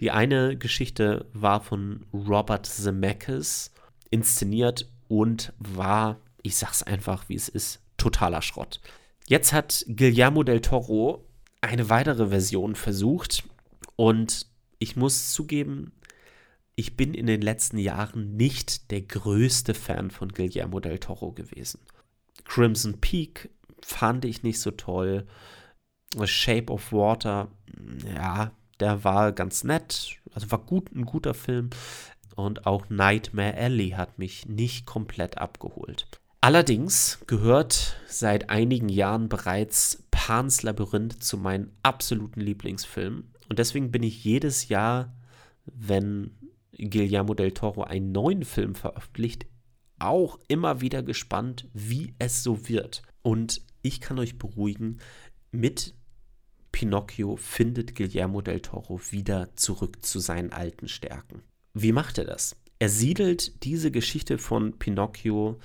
Die eine Geschichte war von Robert Zemeckis inszeniert und war, ich sag's einfach, wie es ist, totaler Schrott. Jetzt hat Guillermo del Toro eine weitere Version versucht und ich muss zugeben, ich bin in den letzten Jahren nicht der größte Fan von Guillermo del Toro gewesen. Crimson Peak fand ich nicht so toll. The Shape of Water, ja, der war ganz nett, also war gut, ein guter Film. Und auch Nightmare Alley hat mich nicht komplett abgeholt. Allerdings gehört seit einigen Jahren bereits Pans Labyrinth zu meinen absoluten Lieblingsfilmen. Und deswegen bin ich jedes Jahr, wenn Guillermo del Toro einen neuen Film veröffentlicht, auch immer wieder gespannt, wie es so wird. Und ich kann euch beruhigen, mit Pinocchio findet Guillermo del Toro wieder zurück zu seinen alten Stärken. Wie macht er das? Er siedelt diese Geschichte von Pinocchio,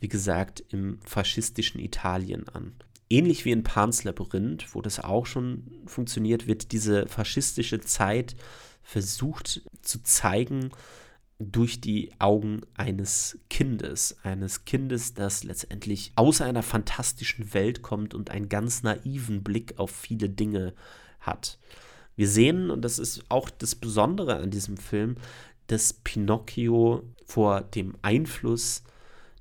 wie gesagt, im faschistischen Italien an. Ähnlich wie in Pans Labyrinth, wo das auch schon funktioniert, wird diese faschistische Zeit versucht zu zeigen, durch die Augen eines Kindes, eines Kindes, das letztendlich aus einer fantastischen Welt kommt und einen ganz naiven Blick auf viele Dinge hat. Wir sehen, und das ist auch das Besondere an diesem Film, dass Pinocchio vor dem Einfluss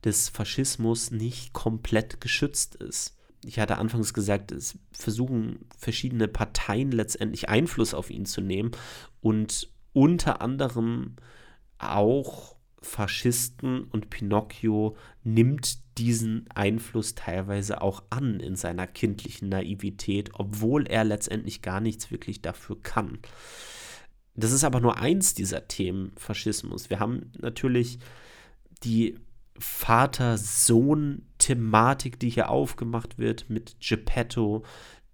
des Faschismus nicht komplett geschützt ist. Ich hatte anfangs gesagt, es versuchen verschiedene Parteien letztendlich Einfluss auf ihn zu nehmen und unter anderem auch Faschisten und Pinocchio nimmt diesen Einfluss teilweise auch an in seiner kindlichen Naivität, obwohl er letztendlich gar nichts wirklich dafür kann. Das ist aber nur eins dieser Themen Faschismus. Wir haben natürlich die Vater-Sohn-Thematik, die hier aufgemacht wird mit Geppetto,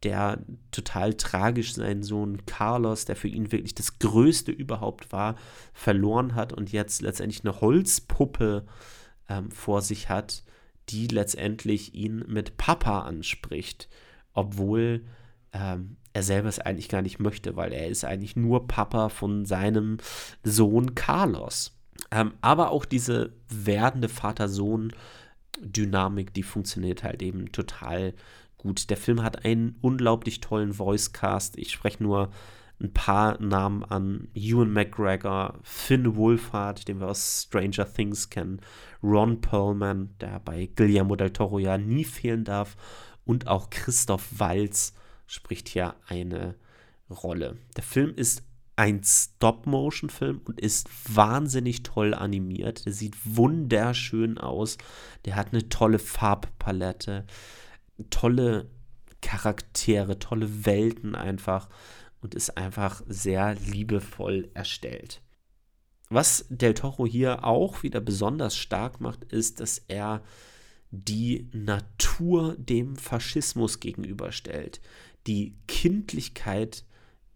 der total tragisch seinen Sohn Carlos, der für ihn wirklich das Größte überhaupt war, verloren hat und jetzt letztendlich eine Holzpuppe ähm, vor sich hat, die letztendlich ihn mit Papa anspricht, obwohl ähm, er selber es eigentlich gar nicht möchte, weil er ist eigentlich nur Papa von seinem Sohn Carlos. Ähm, aber auch diese werdende Vater-Sohn-Dynamik, die funktioniert halt eben total gut. Der Film hat einen unglaublich tollen Voicecast. Ich spreche nur ein paar Namen an. Ewan McGregor, Finn Wolfhard, den wir aus Stranger Things kennen, Ron Perlman, der bei Guillermo del Toro ja nie fehlen darf, und auch Christoph Walz spricht hier eine Rolle. Der Film ist ein Stop-Motion-Film und ist wahnsinnig toll animiert. Der sieht wunderschön aus. Der hat eine tolle Farbpalette tolle Charaktere, tolle Welten einfach und ist einfach sehr liebevoll erstellt. Was Del Toro hier auch wieder besonders stark macht, ist, dass er die Natur dem Faschismus gegenüberstellt, die Kindlichkeit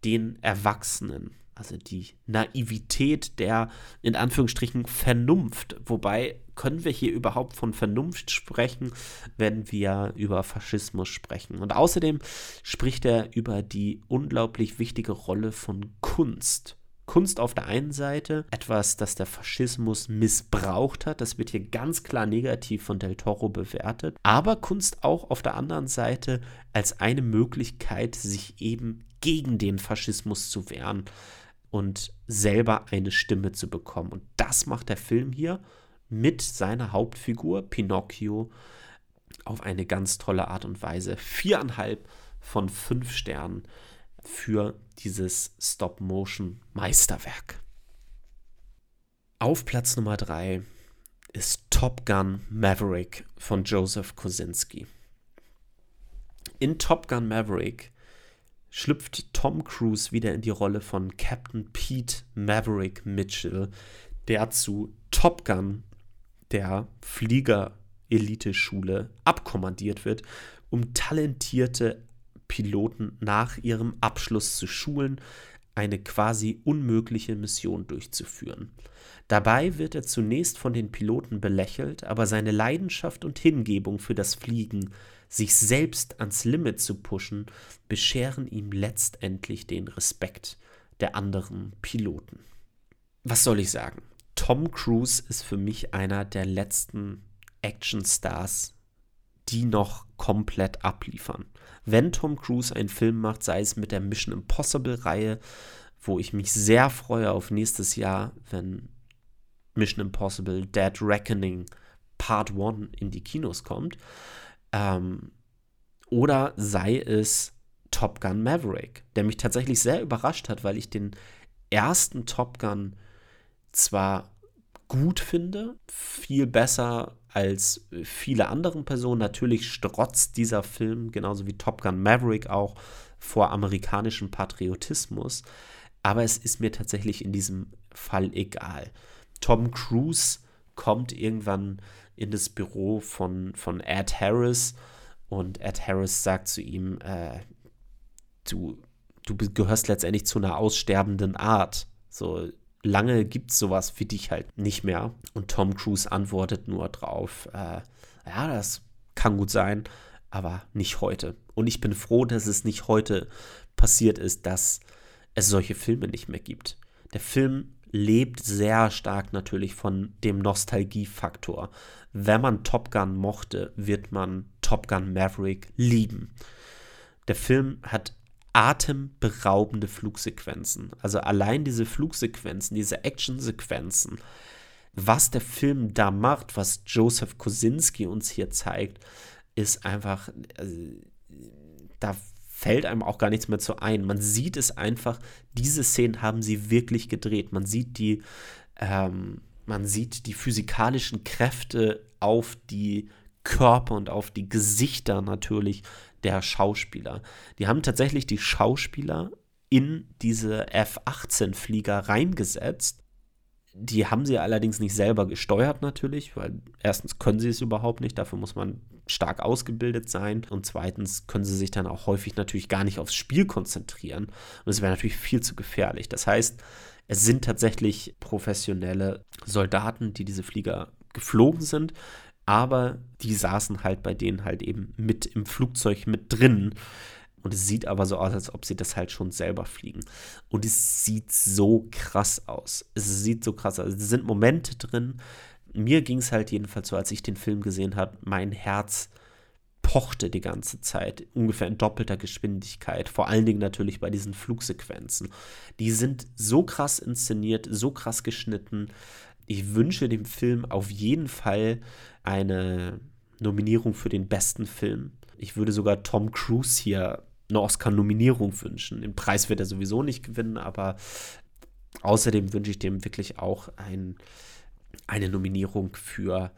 den Erwachsenen also die Naivität der in Anführungsstrichen Vernunft. Wobei können wir hier überhaupt von Vernunft sprechen, wenn wir über Faschismus sprechen. Und außerdem spricht er über die unglaublich wichtige Rolle von Kunst. Kunst auf der einen Seite, etwas, das der Faschismus missbraucht hat, das wird hier ganz klar negativ von Del Toro bewertet, aber Kunst auch auf der anderen Seite als eine Möglichkeit, sich eben gegen den Faschismus zu wehren und selber eine Stimme zu bekommen. Und das macht der Film hier mit seiner Hauptfigur Pinocchio auf eine ganz tolle Art und Weise. Viereinhalb von fünf Sternen für dieses Stop-Motion-Meisterwerk. Auf Platz Nummer drei ist Top Gun Maverick von Joseph Kosinski. In Top Gun Maverick schlüpft Tom Cruise wieder in die Rolle von Captain Pete Maverick Mitchell, der zu Top Gun, der Flieger-Elite-Schule, abkommandiert wird, um talentierte Piloten nach ihrem Abschluss zu schulen, eine quasi unmögliche Mission durchzuführen. Dabei wird er zunächst von den Piloten belächelt, aber seine Leidenschaft und Hingebung für das Fliegen sich selbst ans Limit zu pushen, bescheren ihm letztendlich den Respekt der anderen Piloten. Was soll ich sagen? Tom Cruise ist für mich einer der letzten Actionstars, die noch komplett abliefern. Wenn Tom Cruise einen Film macht, sei es mit der Mission Impossible-Reihe, wo ich mich sehr freue auf nächstes Jahr, wenn Mission Impossible Dead Reckoning Part 1 in die Kinos kommt, ähm, oder sei es Top Gun Maverick, der mich tatsächlich sehr überrascht hat, weil ich den ersten Top Gun zwar gut finde, viel besser als viele andere Personen. Natürlich strotzt dieser Film, genauso wie Top Gun Maverick auch, vor amerikanischem Patriotismus. Aber es ist mir tatsächlich in diesem Fall egal. Tom Cruise kommt irgendwann in das Büro von, von Ed Harris und Ed Harris sagt zu ihm, äh, du, du gehörst letztendlich zu einer aussterbenden Art. So lange gibt es sowas für dich halt nicht mehr. Und Tom Cruise antwortet nur drauf, äh, ja, das kann gut sein, aber nicht heute. Und ich bin froh, dass es nicht heute passiert ist, dass es solche Filme nicht mehr gibt. Der Film lebt sehr stark natürlich von dem Nostalgiefaktor. Wenn man Top Gun mochte, wird man Top Gun Maverick lieben. Der Film hat atemberaubende Flugsequenzen. Also allein diese Flugsequenzen, diese Actionsequenzen, was der Film da macht, was Joseph Kosinski uns hier zeigt, ist einfach, also, da fällt einem auch gar nichts mehr zu ein. Man sieht es einfach, diese Szenen haben sie wirklich gedreht. Man sieht die, ähm, man sieht die physikalischen Kräfte auf die Körper und auf die Gesichter natürlich der Schauspieler. Die haben tatsächlich die Schauspieler in diese F-18-Flieger reingesetzt. Die haben sie allerdings nicht selber gesteuert natürlich, weil erstens können sie es überhaupt nicht, dafür muss man stark ausgebildet sein und zweitens können sie sich dann auch häufig natürlich gar nicht aufs Spiel konzentrieren und es wäre natürlich viel zu gefährlich. Das heißt, es sind tatsächlich professionelle Soldaten, die diese Flieger geflogen sind, aber die saßen halt bei denen halt eben mit im Flugzeug mit drin. Und es sieht aber so aus, als ob sie das halt schon selber fliegen. Und es sieht so krass aus. Es sieht so krass aus. Es sind Momente drin. Mir ging es halt jedenfalls so, als ich den Film gesehen habe, mein Herz pochte die ganze Zeit, ungefähr in doppelter Geschwindigkeit, vor allen Dingen natürlich bei diesen Flugsequenzen. Die sind so krass inszeniert, so krass geschnitten. Ich wünsche dem Film auf jeden Fall eine Nominierung für den besten Film. Ich würde sogar Tom Cruise hier eine Oscar-Nominierung wünschen. Den Preis wird er sowieso nicht gewinnen, aber außerdem wünsche ich dem wirklich auch ein, eine Nominierung für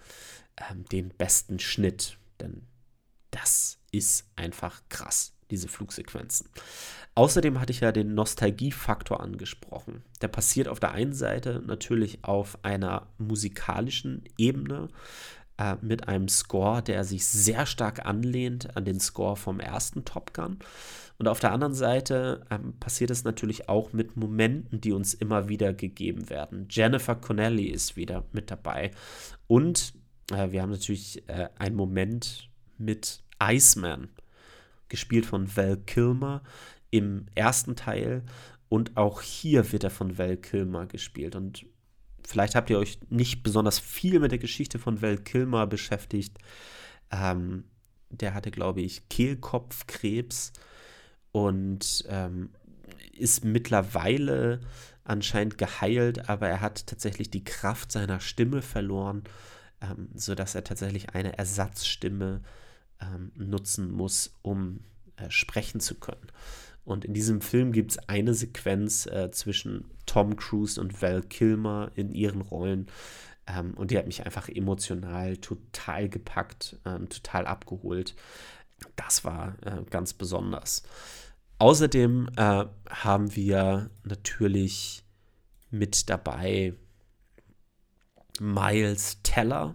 ähm, den besten Schnitt. Denn das ist einfach krass, diese Flugsequenzen. Außerdem hatte ich ja den Nostalgiefaktor angesprochen. Der passiert auf der einen Seite natürlich auf einer musikalischen Ebene äh, mit einem Score, der sich sehr stark anlehnt an den Score vom ersten Top Gun. Und auf der anderen Seite ähm, passiert es natürlich auch mit Momenten, die uns immer wieder gegeben werden. Jennifer Connelly ist wieder mit dabei. Und äh, wir haben natürlich äh, einen Moment mit Iceman, gespielt von Val Kilmer im ersten Teil. Und auch hier wird er von Val Kilmer gespielt. Und vielleicht habt ihr euch nicht besonders viel mit der Geschichte von Val Kilmer beschäftigt. Ähm, der hatte, glaube ich, Kehlkopfkrebs und ähm, ist mittlerweile anscheinend geheilt, aber er hat tatsächlich die Kraft seiner Stimme verloren, ähm, sodass er tatsächlich eine Ersatzstimme ähm, nutzen muss, um äh, sprechen zu können. Und in diesem Film gibt es eine Sequenz äh, zwischen Tom Cruise und Val Kilmer in ihren Rollen. Ähm, und die hat mich einfach emotional total gepackt, ähm, total abgeholt. Das war äh, ganz besonders. Außerdem äh, haben wir natürlich mit dabei Miles Teller.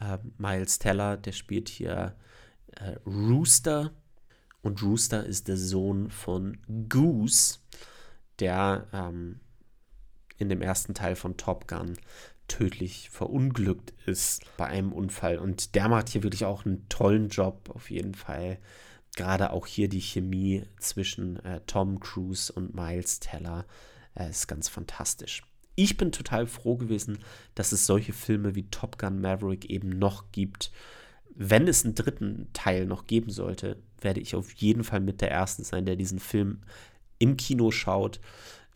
Äh, Miles Teller, der spielt hier äh, Rooster und Rooster ist der Sohn von Goose, der ähm, in dem ersten Teil von Top Gun tödlich verunglückt ist bei einem Unfall. Und der macht hier wirklich auch einen tollen Job, auf jeden Fall. Gerade auch hier die Chemie zwischen äh, Tom Cruise und Miles Teller äh, ist ganz fantastisch. Ich bin total froh gewesen, dass es solche Filme wie Top Gun Maverick eben noch gibt. Wenn es einen dritten Teil noch geben sollte, werde ich auf jeden Fall mit der Ersten sein, der diesen Film im Kino schaut.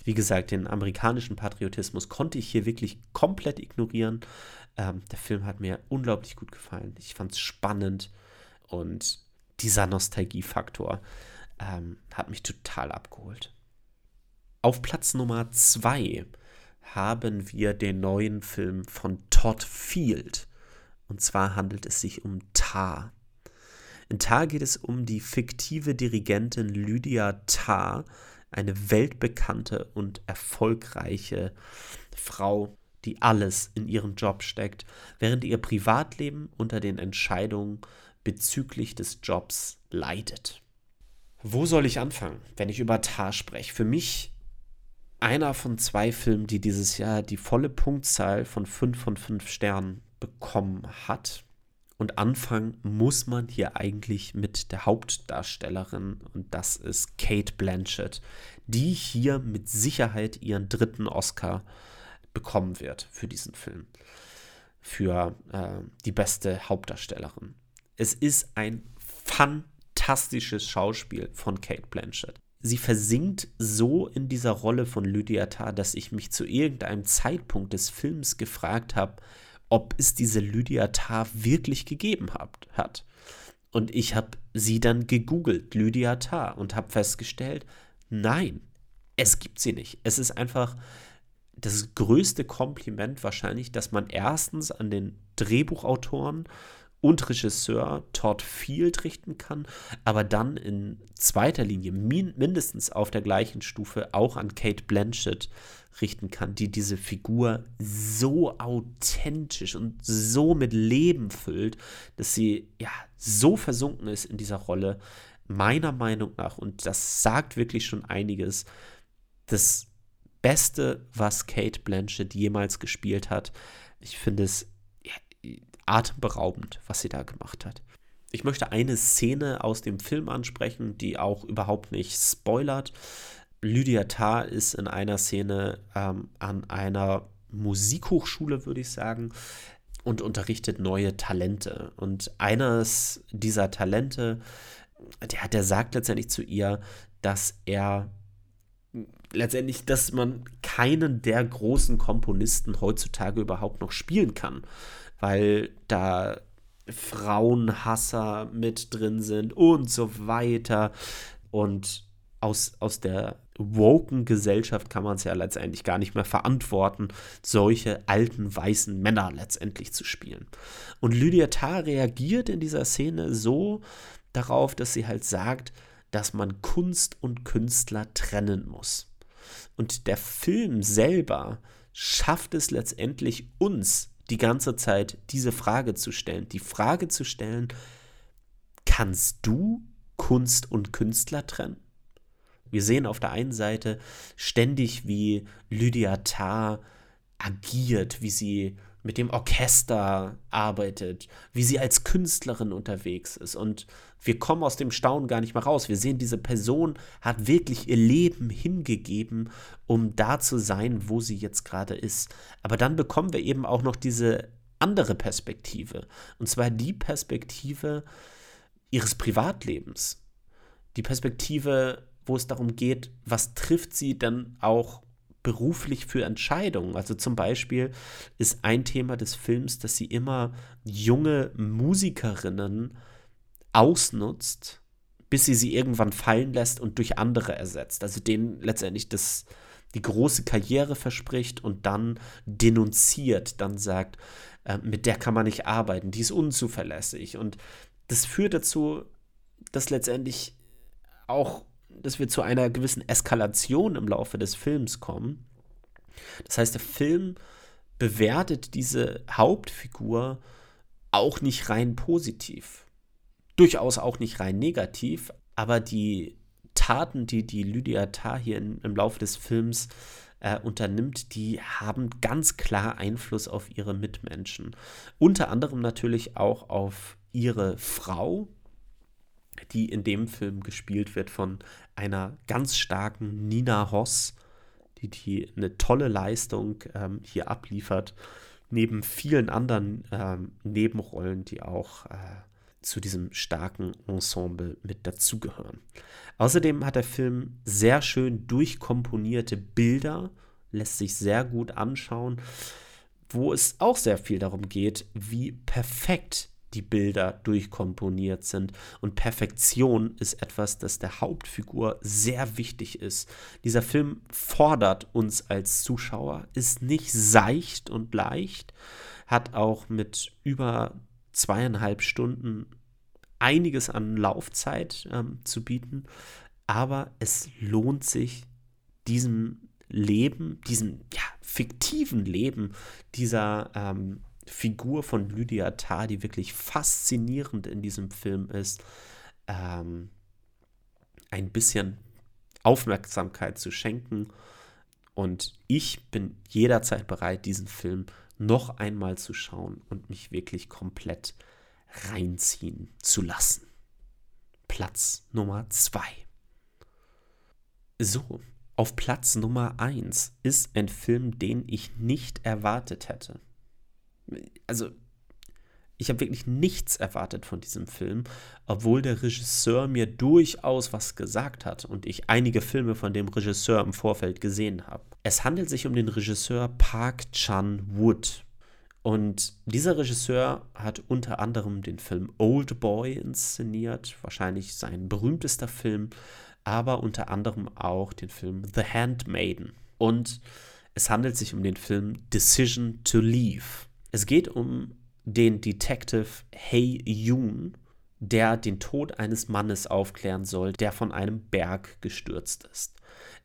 Wie gesagt, den amerikanischen Patriotismus konnte ich hier wirklich komplett ignorieren. Ähm, der Film hat mir unglaublich gut gefallen. Ich fand es spannend und dieser Nostalgiefaktor ähm, hat mich total abgeholt. Auf Platz Nummer zwei haben wir den neuen Film von Todd Field. Und zwar handelt es sich um Tar. In Tar geht es um die fiktive Dirigentin Lydia Tar, eine weltbekannte und erfolgreiche Frau, die alles in ihren Job steckt, während ihr Privatleben unter den Entscheidungen bezüglich des Jobs leidet. Wo soll ich anfangen, wenn ich über Tar spreche? Für mich einer von zwei Filmen, die dieses Jahr die volle Punktzahl von 5 von 5 Sternen bekommen hat. Und anfangen muss man hier eigentlich mit der Hauptdarstellerin und das ist Kate Blanchett, die hier mit Sicherheit ihren dritten Oscar bekommen wird für diesen Film. Für äh, die beste Hauptdarstellerin. Es ist ein fantastisches Schauspiel von Kate Blanchett. Sie versinkt so in dieser Rolle von Lydia Tarr, dass ich mich zu irgendeinem Zeitpunkt des Films gefragt habe, ob es diese Lydia Tarr wirklich gegeben hat. hat. Und ich habe sie dann gegoogelt, Lydia Tarr, und habe festgestellt, nein, es gibt sie nicht. Es ist einfach das größte Kompliment wahrscheinlich, dass man erstens an den Drehbuchautoren und Regisseur Todd Field richten kann, aber dann in zweiter Linie min mindestens auf der gleichen Stufe auch an Kate Blanchett richten kann, die diese Figur so authentisch und so mit Leben füllt, dass sie ja so versunken ist in dieser Rolle, meiner Meinung nach, und das sagt wirklich schon einiges, das Beste, was Kate Blanchett jemals gespielt hat. Ich finde es atemberaubend, was sie da gemacht hat. Ich möchte eine Szene aus dem Film ansprechen, die auch überhaupt nicht spoilert. Lydia Tarr ist in einer Szene ähm, an einer Musikhochschule, würde ich sagen, und unterrichtet neue Talente. Und eines dieser Talente, der, der sagt letztendlich zu ihr, dass er letztendlich, dass man keinen der großen Komponisten heutzutage überhaupt noch spielen kann weil da Frauenhasser mit drin sind und so weiter. Und aus, aus der woken Gesellschaft kann man es ja letztendlich gar nicht mehr verantworten, solche alten weißen Männer letztendlich zu spielen. Und Lydia Tarr reagiert in dieser Szene so darauf, dass sie halt sagt, dass man Kunst und Künstler trennen muss. Und der Film selber schafft es letztendlich uns die ganze Zeit diese Frage zu stellen. Die Frage zu stellen, kannst du Kunst und Künstler trennen? Wir sehen auf der einen Seite ständig, wie Lydia Tarr agiert, wie sie mit dem Orchester arbeitet, wie sie als Künstlerin unterwegs ist. Und wir kommen aus dem Staunen gar nicht mehr raus. Wir sehen, diese Person hat wirklich ihr Leben hingegeben, um da zu sein, wo sie jetzt gerade ist. Aber dann bekommen wir eben auch noch diese andere Perspektive. Und zwar die Perspektive ihres Privatlebens. Die Perspektive, wo es darum geht, was trifft sie dann auch beruflich für Entscheidungen. Also zum Beispiel ist ein Thema des Films, dass sie immer junge Musikerinnen ausnutzt, bis sie sie irgendwann fallen lässt und durch andere ersetzt. Also denen letztendlich das, die große Karriere verspricht und dann denunziert, dann sagt, äh, mit der kann man nicht arbeiten, die ist unzuverlässig. Und das führt dazu, dass letztendlich auch dass wir zu einer gewissen Eskalation im Laufe des Films kommen. Das heißt, der Film bewertet diese Hauptfigur auch nicht rein positiv. Durchaus auch nicht rein negativ, aber die Taten, die die Lydia Tarr hier in, im Laufe des Films äh, unternimmt, die haben ganz klar Einfluss auf ihre Mitmenschen. Unter anderem natürlich auch auf ihre Frau, die in dem Film gespielt wird von einer ganz starken Nina Hoss, die, die eine tolle Leistung ähm, hier abliefert, neben vielen anderen ähm, Nebenrollen, die auch äh, zu diesem starken Ensemble mit dazugehören. Außerdem hat der Film sehr schön durchkomponierte Bilder, lässt sich sehr gut anschauen, wo es auch sehr viel darum geht, wie perfekt die Bilder durchkomponiert sind. Und Perfektion ist etwas, das der Hauptfigur sehr wichtig ist. Dieser Film fordert uns als Zuschauer, ist nicht seicht und leicht, hat auch mit über zweieinhalb Stunden einiges an Laufzeit ähm, zu bieten, aber es lohnt sich, diesem Leben, diesem ja, fiktiven Leben dieser ähm, Figur von Lydia Tarr, die wirklich faszinierend in diesem Film ist, ähm, ein bisschen Aufmerksamkeit zu schenken. Und ich bin jederzeit bereit, diesen Film noch einmal zu schauen und mich wirklich komplett reinziehen zu lassen. Platz Nummer 2. So, auf Platz Nummer 1 ist ein Film, den ich nicht erwartet hätte. Also, ich habe wirklich nichts erwartet von diesem Film, obwohl der Regisseur mir durchaus was gesagt hat und ich einige Filme von dem Regisseur im Vorfeld gesehen habe. Es handelt sich um den Regisseur Park Chan-wook. Und dieser Regisseur hat unter anderem den Film Old Boy inszeniert, wahrscheinlich sein berühmtester Film, aber unter anderem auch den Film The Handmaiden. Und es handelt sich um den Film Decision to Leave. Es geht um den Detective Hei Yoon, der den Tod eines Mannes aufklären soll, der von einem Berg gestürzt ist.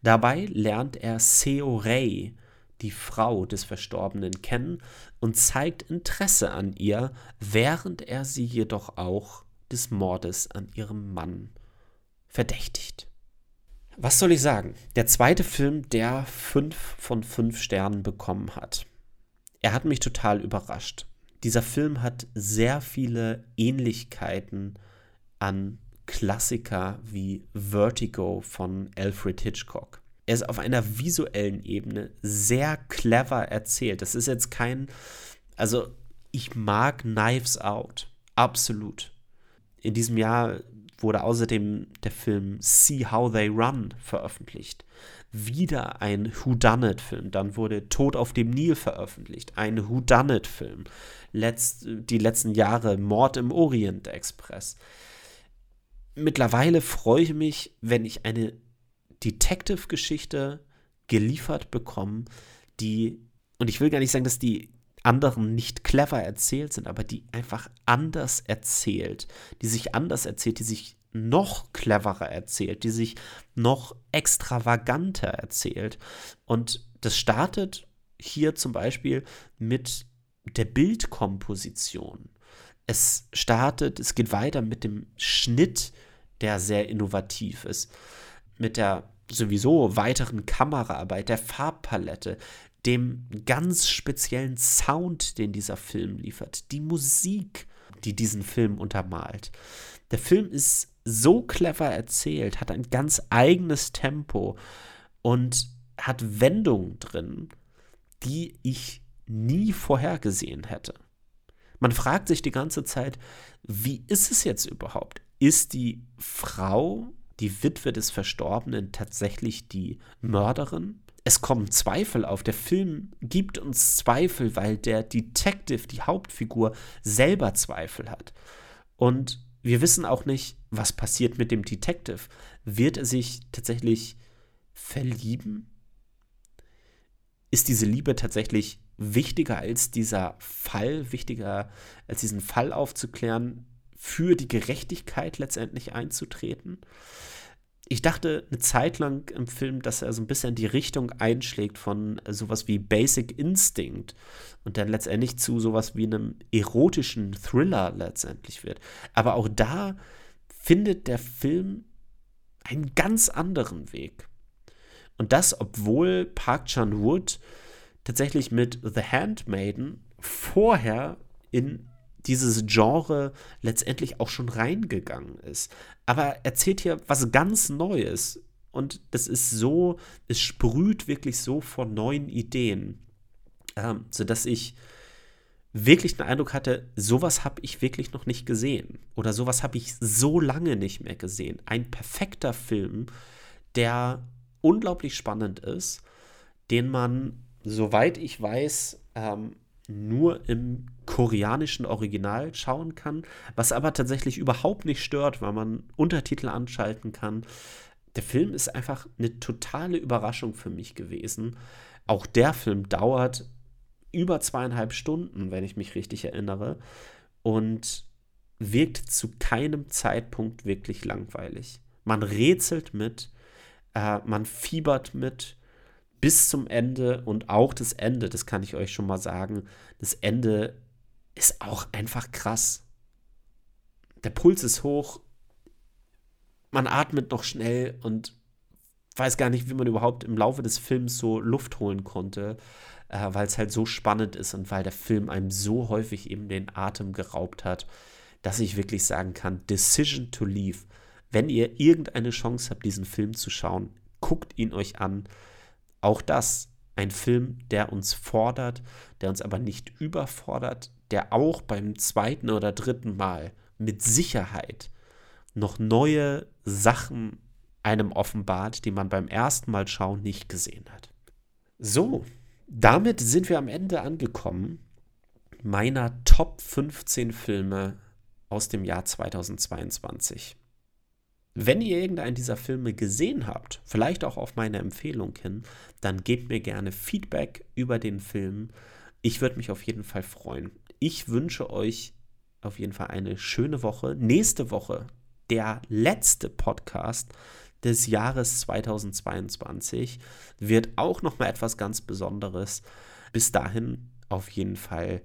Dabei lernt er Seo Rei, die Frau des Verstorbenen, kennen und zeigt Interesse an ihr, während er sie jedoch auch des Mordes an ihrem Mann verdächtigt. Was soll ich sagen? Der zweite Film, der fünf von fünf Sternen bekommen hat. Er hat mich total überrascht. Dieser Film hat sehr viele Ähnlichkeiten an Klassiker wie Vertigo von Alfred Hitchcock. Er ist auf einer visuellen Ebene sehr clever erzählt. Das ist jetzt kein, also ich mag Knives Out, absolut. In diesem Jahr wurde außerdem der Film See How They Run veröffentlicht. Wieder ein Whodunit-Film. Dann wurde Tod auf dem Nil veröffentlicht. Ein Whodunit-Film. Letzt, die letzten Jahre Mord im Orient Express. Mittlerweile freue ich mich, wenn ich eine Detective-Geschichte geliefert bekomme, die, und ich will gar nicht sagen, dass die anderen nicht clever erzählt sind, aber die einfach anders erzählt, die sich anders erzählt, die sich noch cleverer erzählt, die sich noch extravaganter erzählt. Und das startet hier zum Beispiel mit der Bildkomposition. Es startet, es geht weiter mit dem Schnitt, der sehr innovativ ist, mit der sowieso weiteren Kameraarbeit, der Farbpalette, dem ganz speziellen Sound, den dieser Film liefert, die Musik, die diesen Film untermalt. Der Film ist so clever erzählt, hat ein ganz eigenes Tempo und hat Wendungen drin, die ich nie vorhergesehen hätte. Man fragt sich die ganze Zeit, wie ist es jetzt überhaupt? Ist die Frau, die Witwe des Verstorbenen, tatsächlich die Mörderin? es kommen Zweifel auf. Der Film gibt uns Zweifel, weil der Detective, die Hauptfigur, selber Zweifel hat. Und wir wissen auch nicht, was passiert mit dem Detective. Wird er sich tatsächlich verlieben? Ist diese Liebe tatsächlich wichtiger als dieser Fall, wichtiger als diesen Fall aufzuklären, für die Gerechtigkeit letztendlich einzutreten? Ich dachte eine Zeit lang im Film, dass er so ein bisschen die Richtung einschlägt von sowas wie Basic Instinct und dann letztendlich zu sowas wie einem erotischen Thriller letztendlich wird. Aber auch da findet der Film einen ganz anderen Weg. Und das, obwohl Park Chan-wook tatsächlich mit The Handmaiden vorher in dieses Genre letztendlich auch schon reingegangen ist. Aber er erzählt hier was ganz Neues. Und das ist so, es sprüht wirklich so von neuen Ideen, ähm, sodass ich wirklich den Eindruck hatte, sowas habe ich wirklich noch nicht gesehen. Oder sowas habe ich so lange nicht mehr gesehen. Ein perfekter Film, der unglaublich spannend ist, den man, soweit ich weiß, ähm, nur im koreanischen Original schauen kann, was aber tatsächlich überhaupt nicht stört, weil man Untertitel anschalten kann. Der Film ist einfach eine totale Überraschung für mich gewesen. Auch der Film dauert über zweieinhalb Stunden, wenn ich mich richtig erinnere, und wirkt zu keinem Zeitpunkt wirklich langweilig. Man rätselt mit, äh, man fiebert mit, bis zum Ende und auch das Ende, das kann ich euch schon mal sagen, das Ende ist auch einfach krass. Der Puls ist hoch, man atmet noch schnell und weiß gar nicht, wie man überhaupt im Laufe des Films so Luft holen konnte, äh, weil es halt so spannend ist und weil der Film einem so häufig eben den Atem geraubt hat, dass ich wirklich sagen kann, Decision to Leave. Wenn ihr irgendeine Chance habt, diesen Film zu schauen, guckt ihn euch an auch das ein Film, der uns fordert, der uns aber nicht überfordert, der auch beim zweiten oder dritten Mal mit Sicherheit noch neue Sachen einem offenbart, die man beim ersten Mal schauen nicht gesehen hat. So, damit sind wir am Ende angekommen meiner Top 15 Filme aus dem Jahr 2022. Wenn ihr irgendeinen dieser Filme gesehen habt, vielleicht auch auf meine Empfehlung hin, dann gebt mir gerne Feedback über den Film. Ich würde mich auf jeden Fall freuen. Ich wünsche euch auf jeden Fall eine schöne Woche. Nächste Woche der letzte Podcast des Jahres 2022 wird auch noch mal etwas ganz Besonderes. Bis dahin auf jeden Fall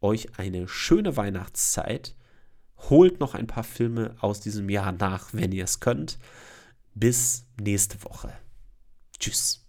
euch eine schöne Weihnachtszeit Holt noch ein paar Filme aus diesem Jahr nach, wenn ihr es könnt. Bis nächste Woche. Tschüss.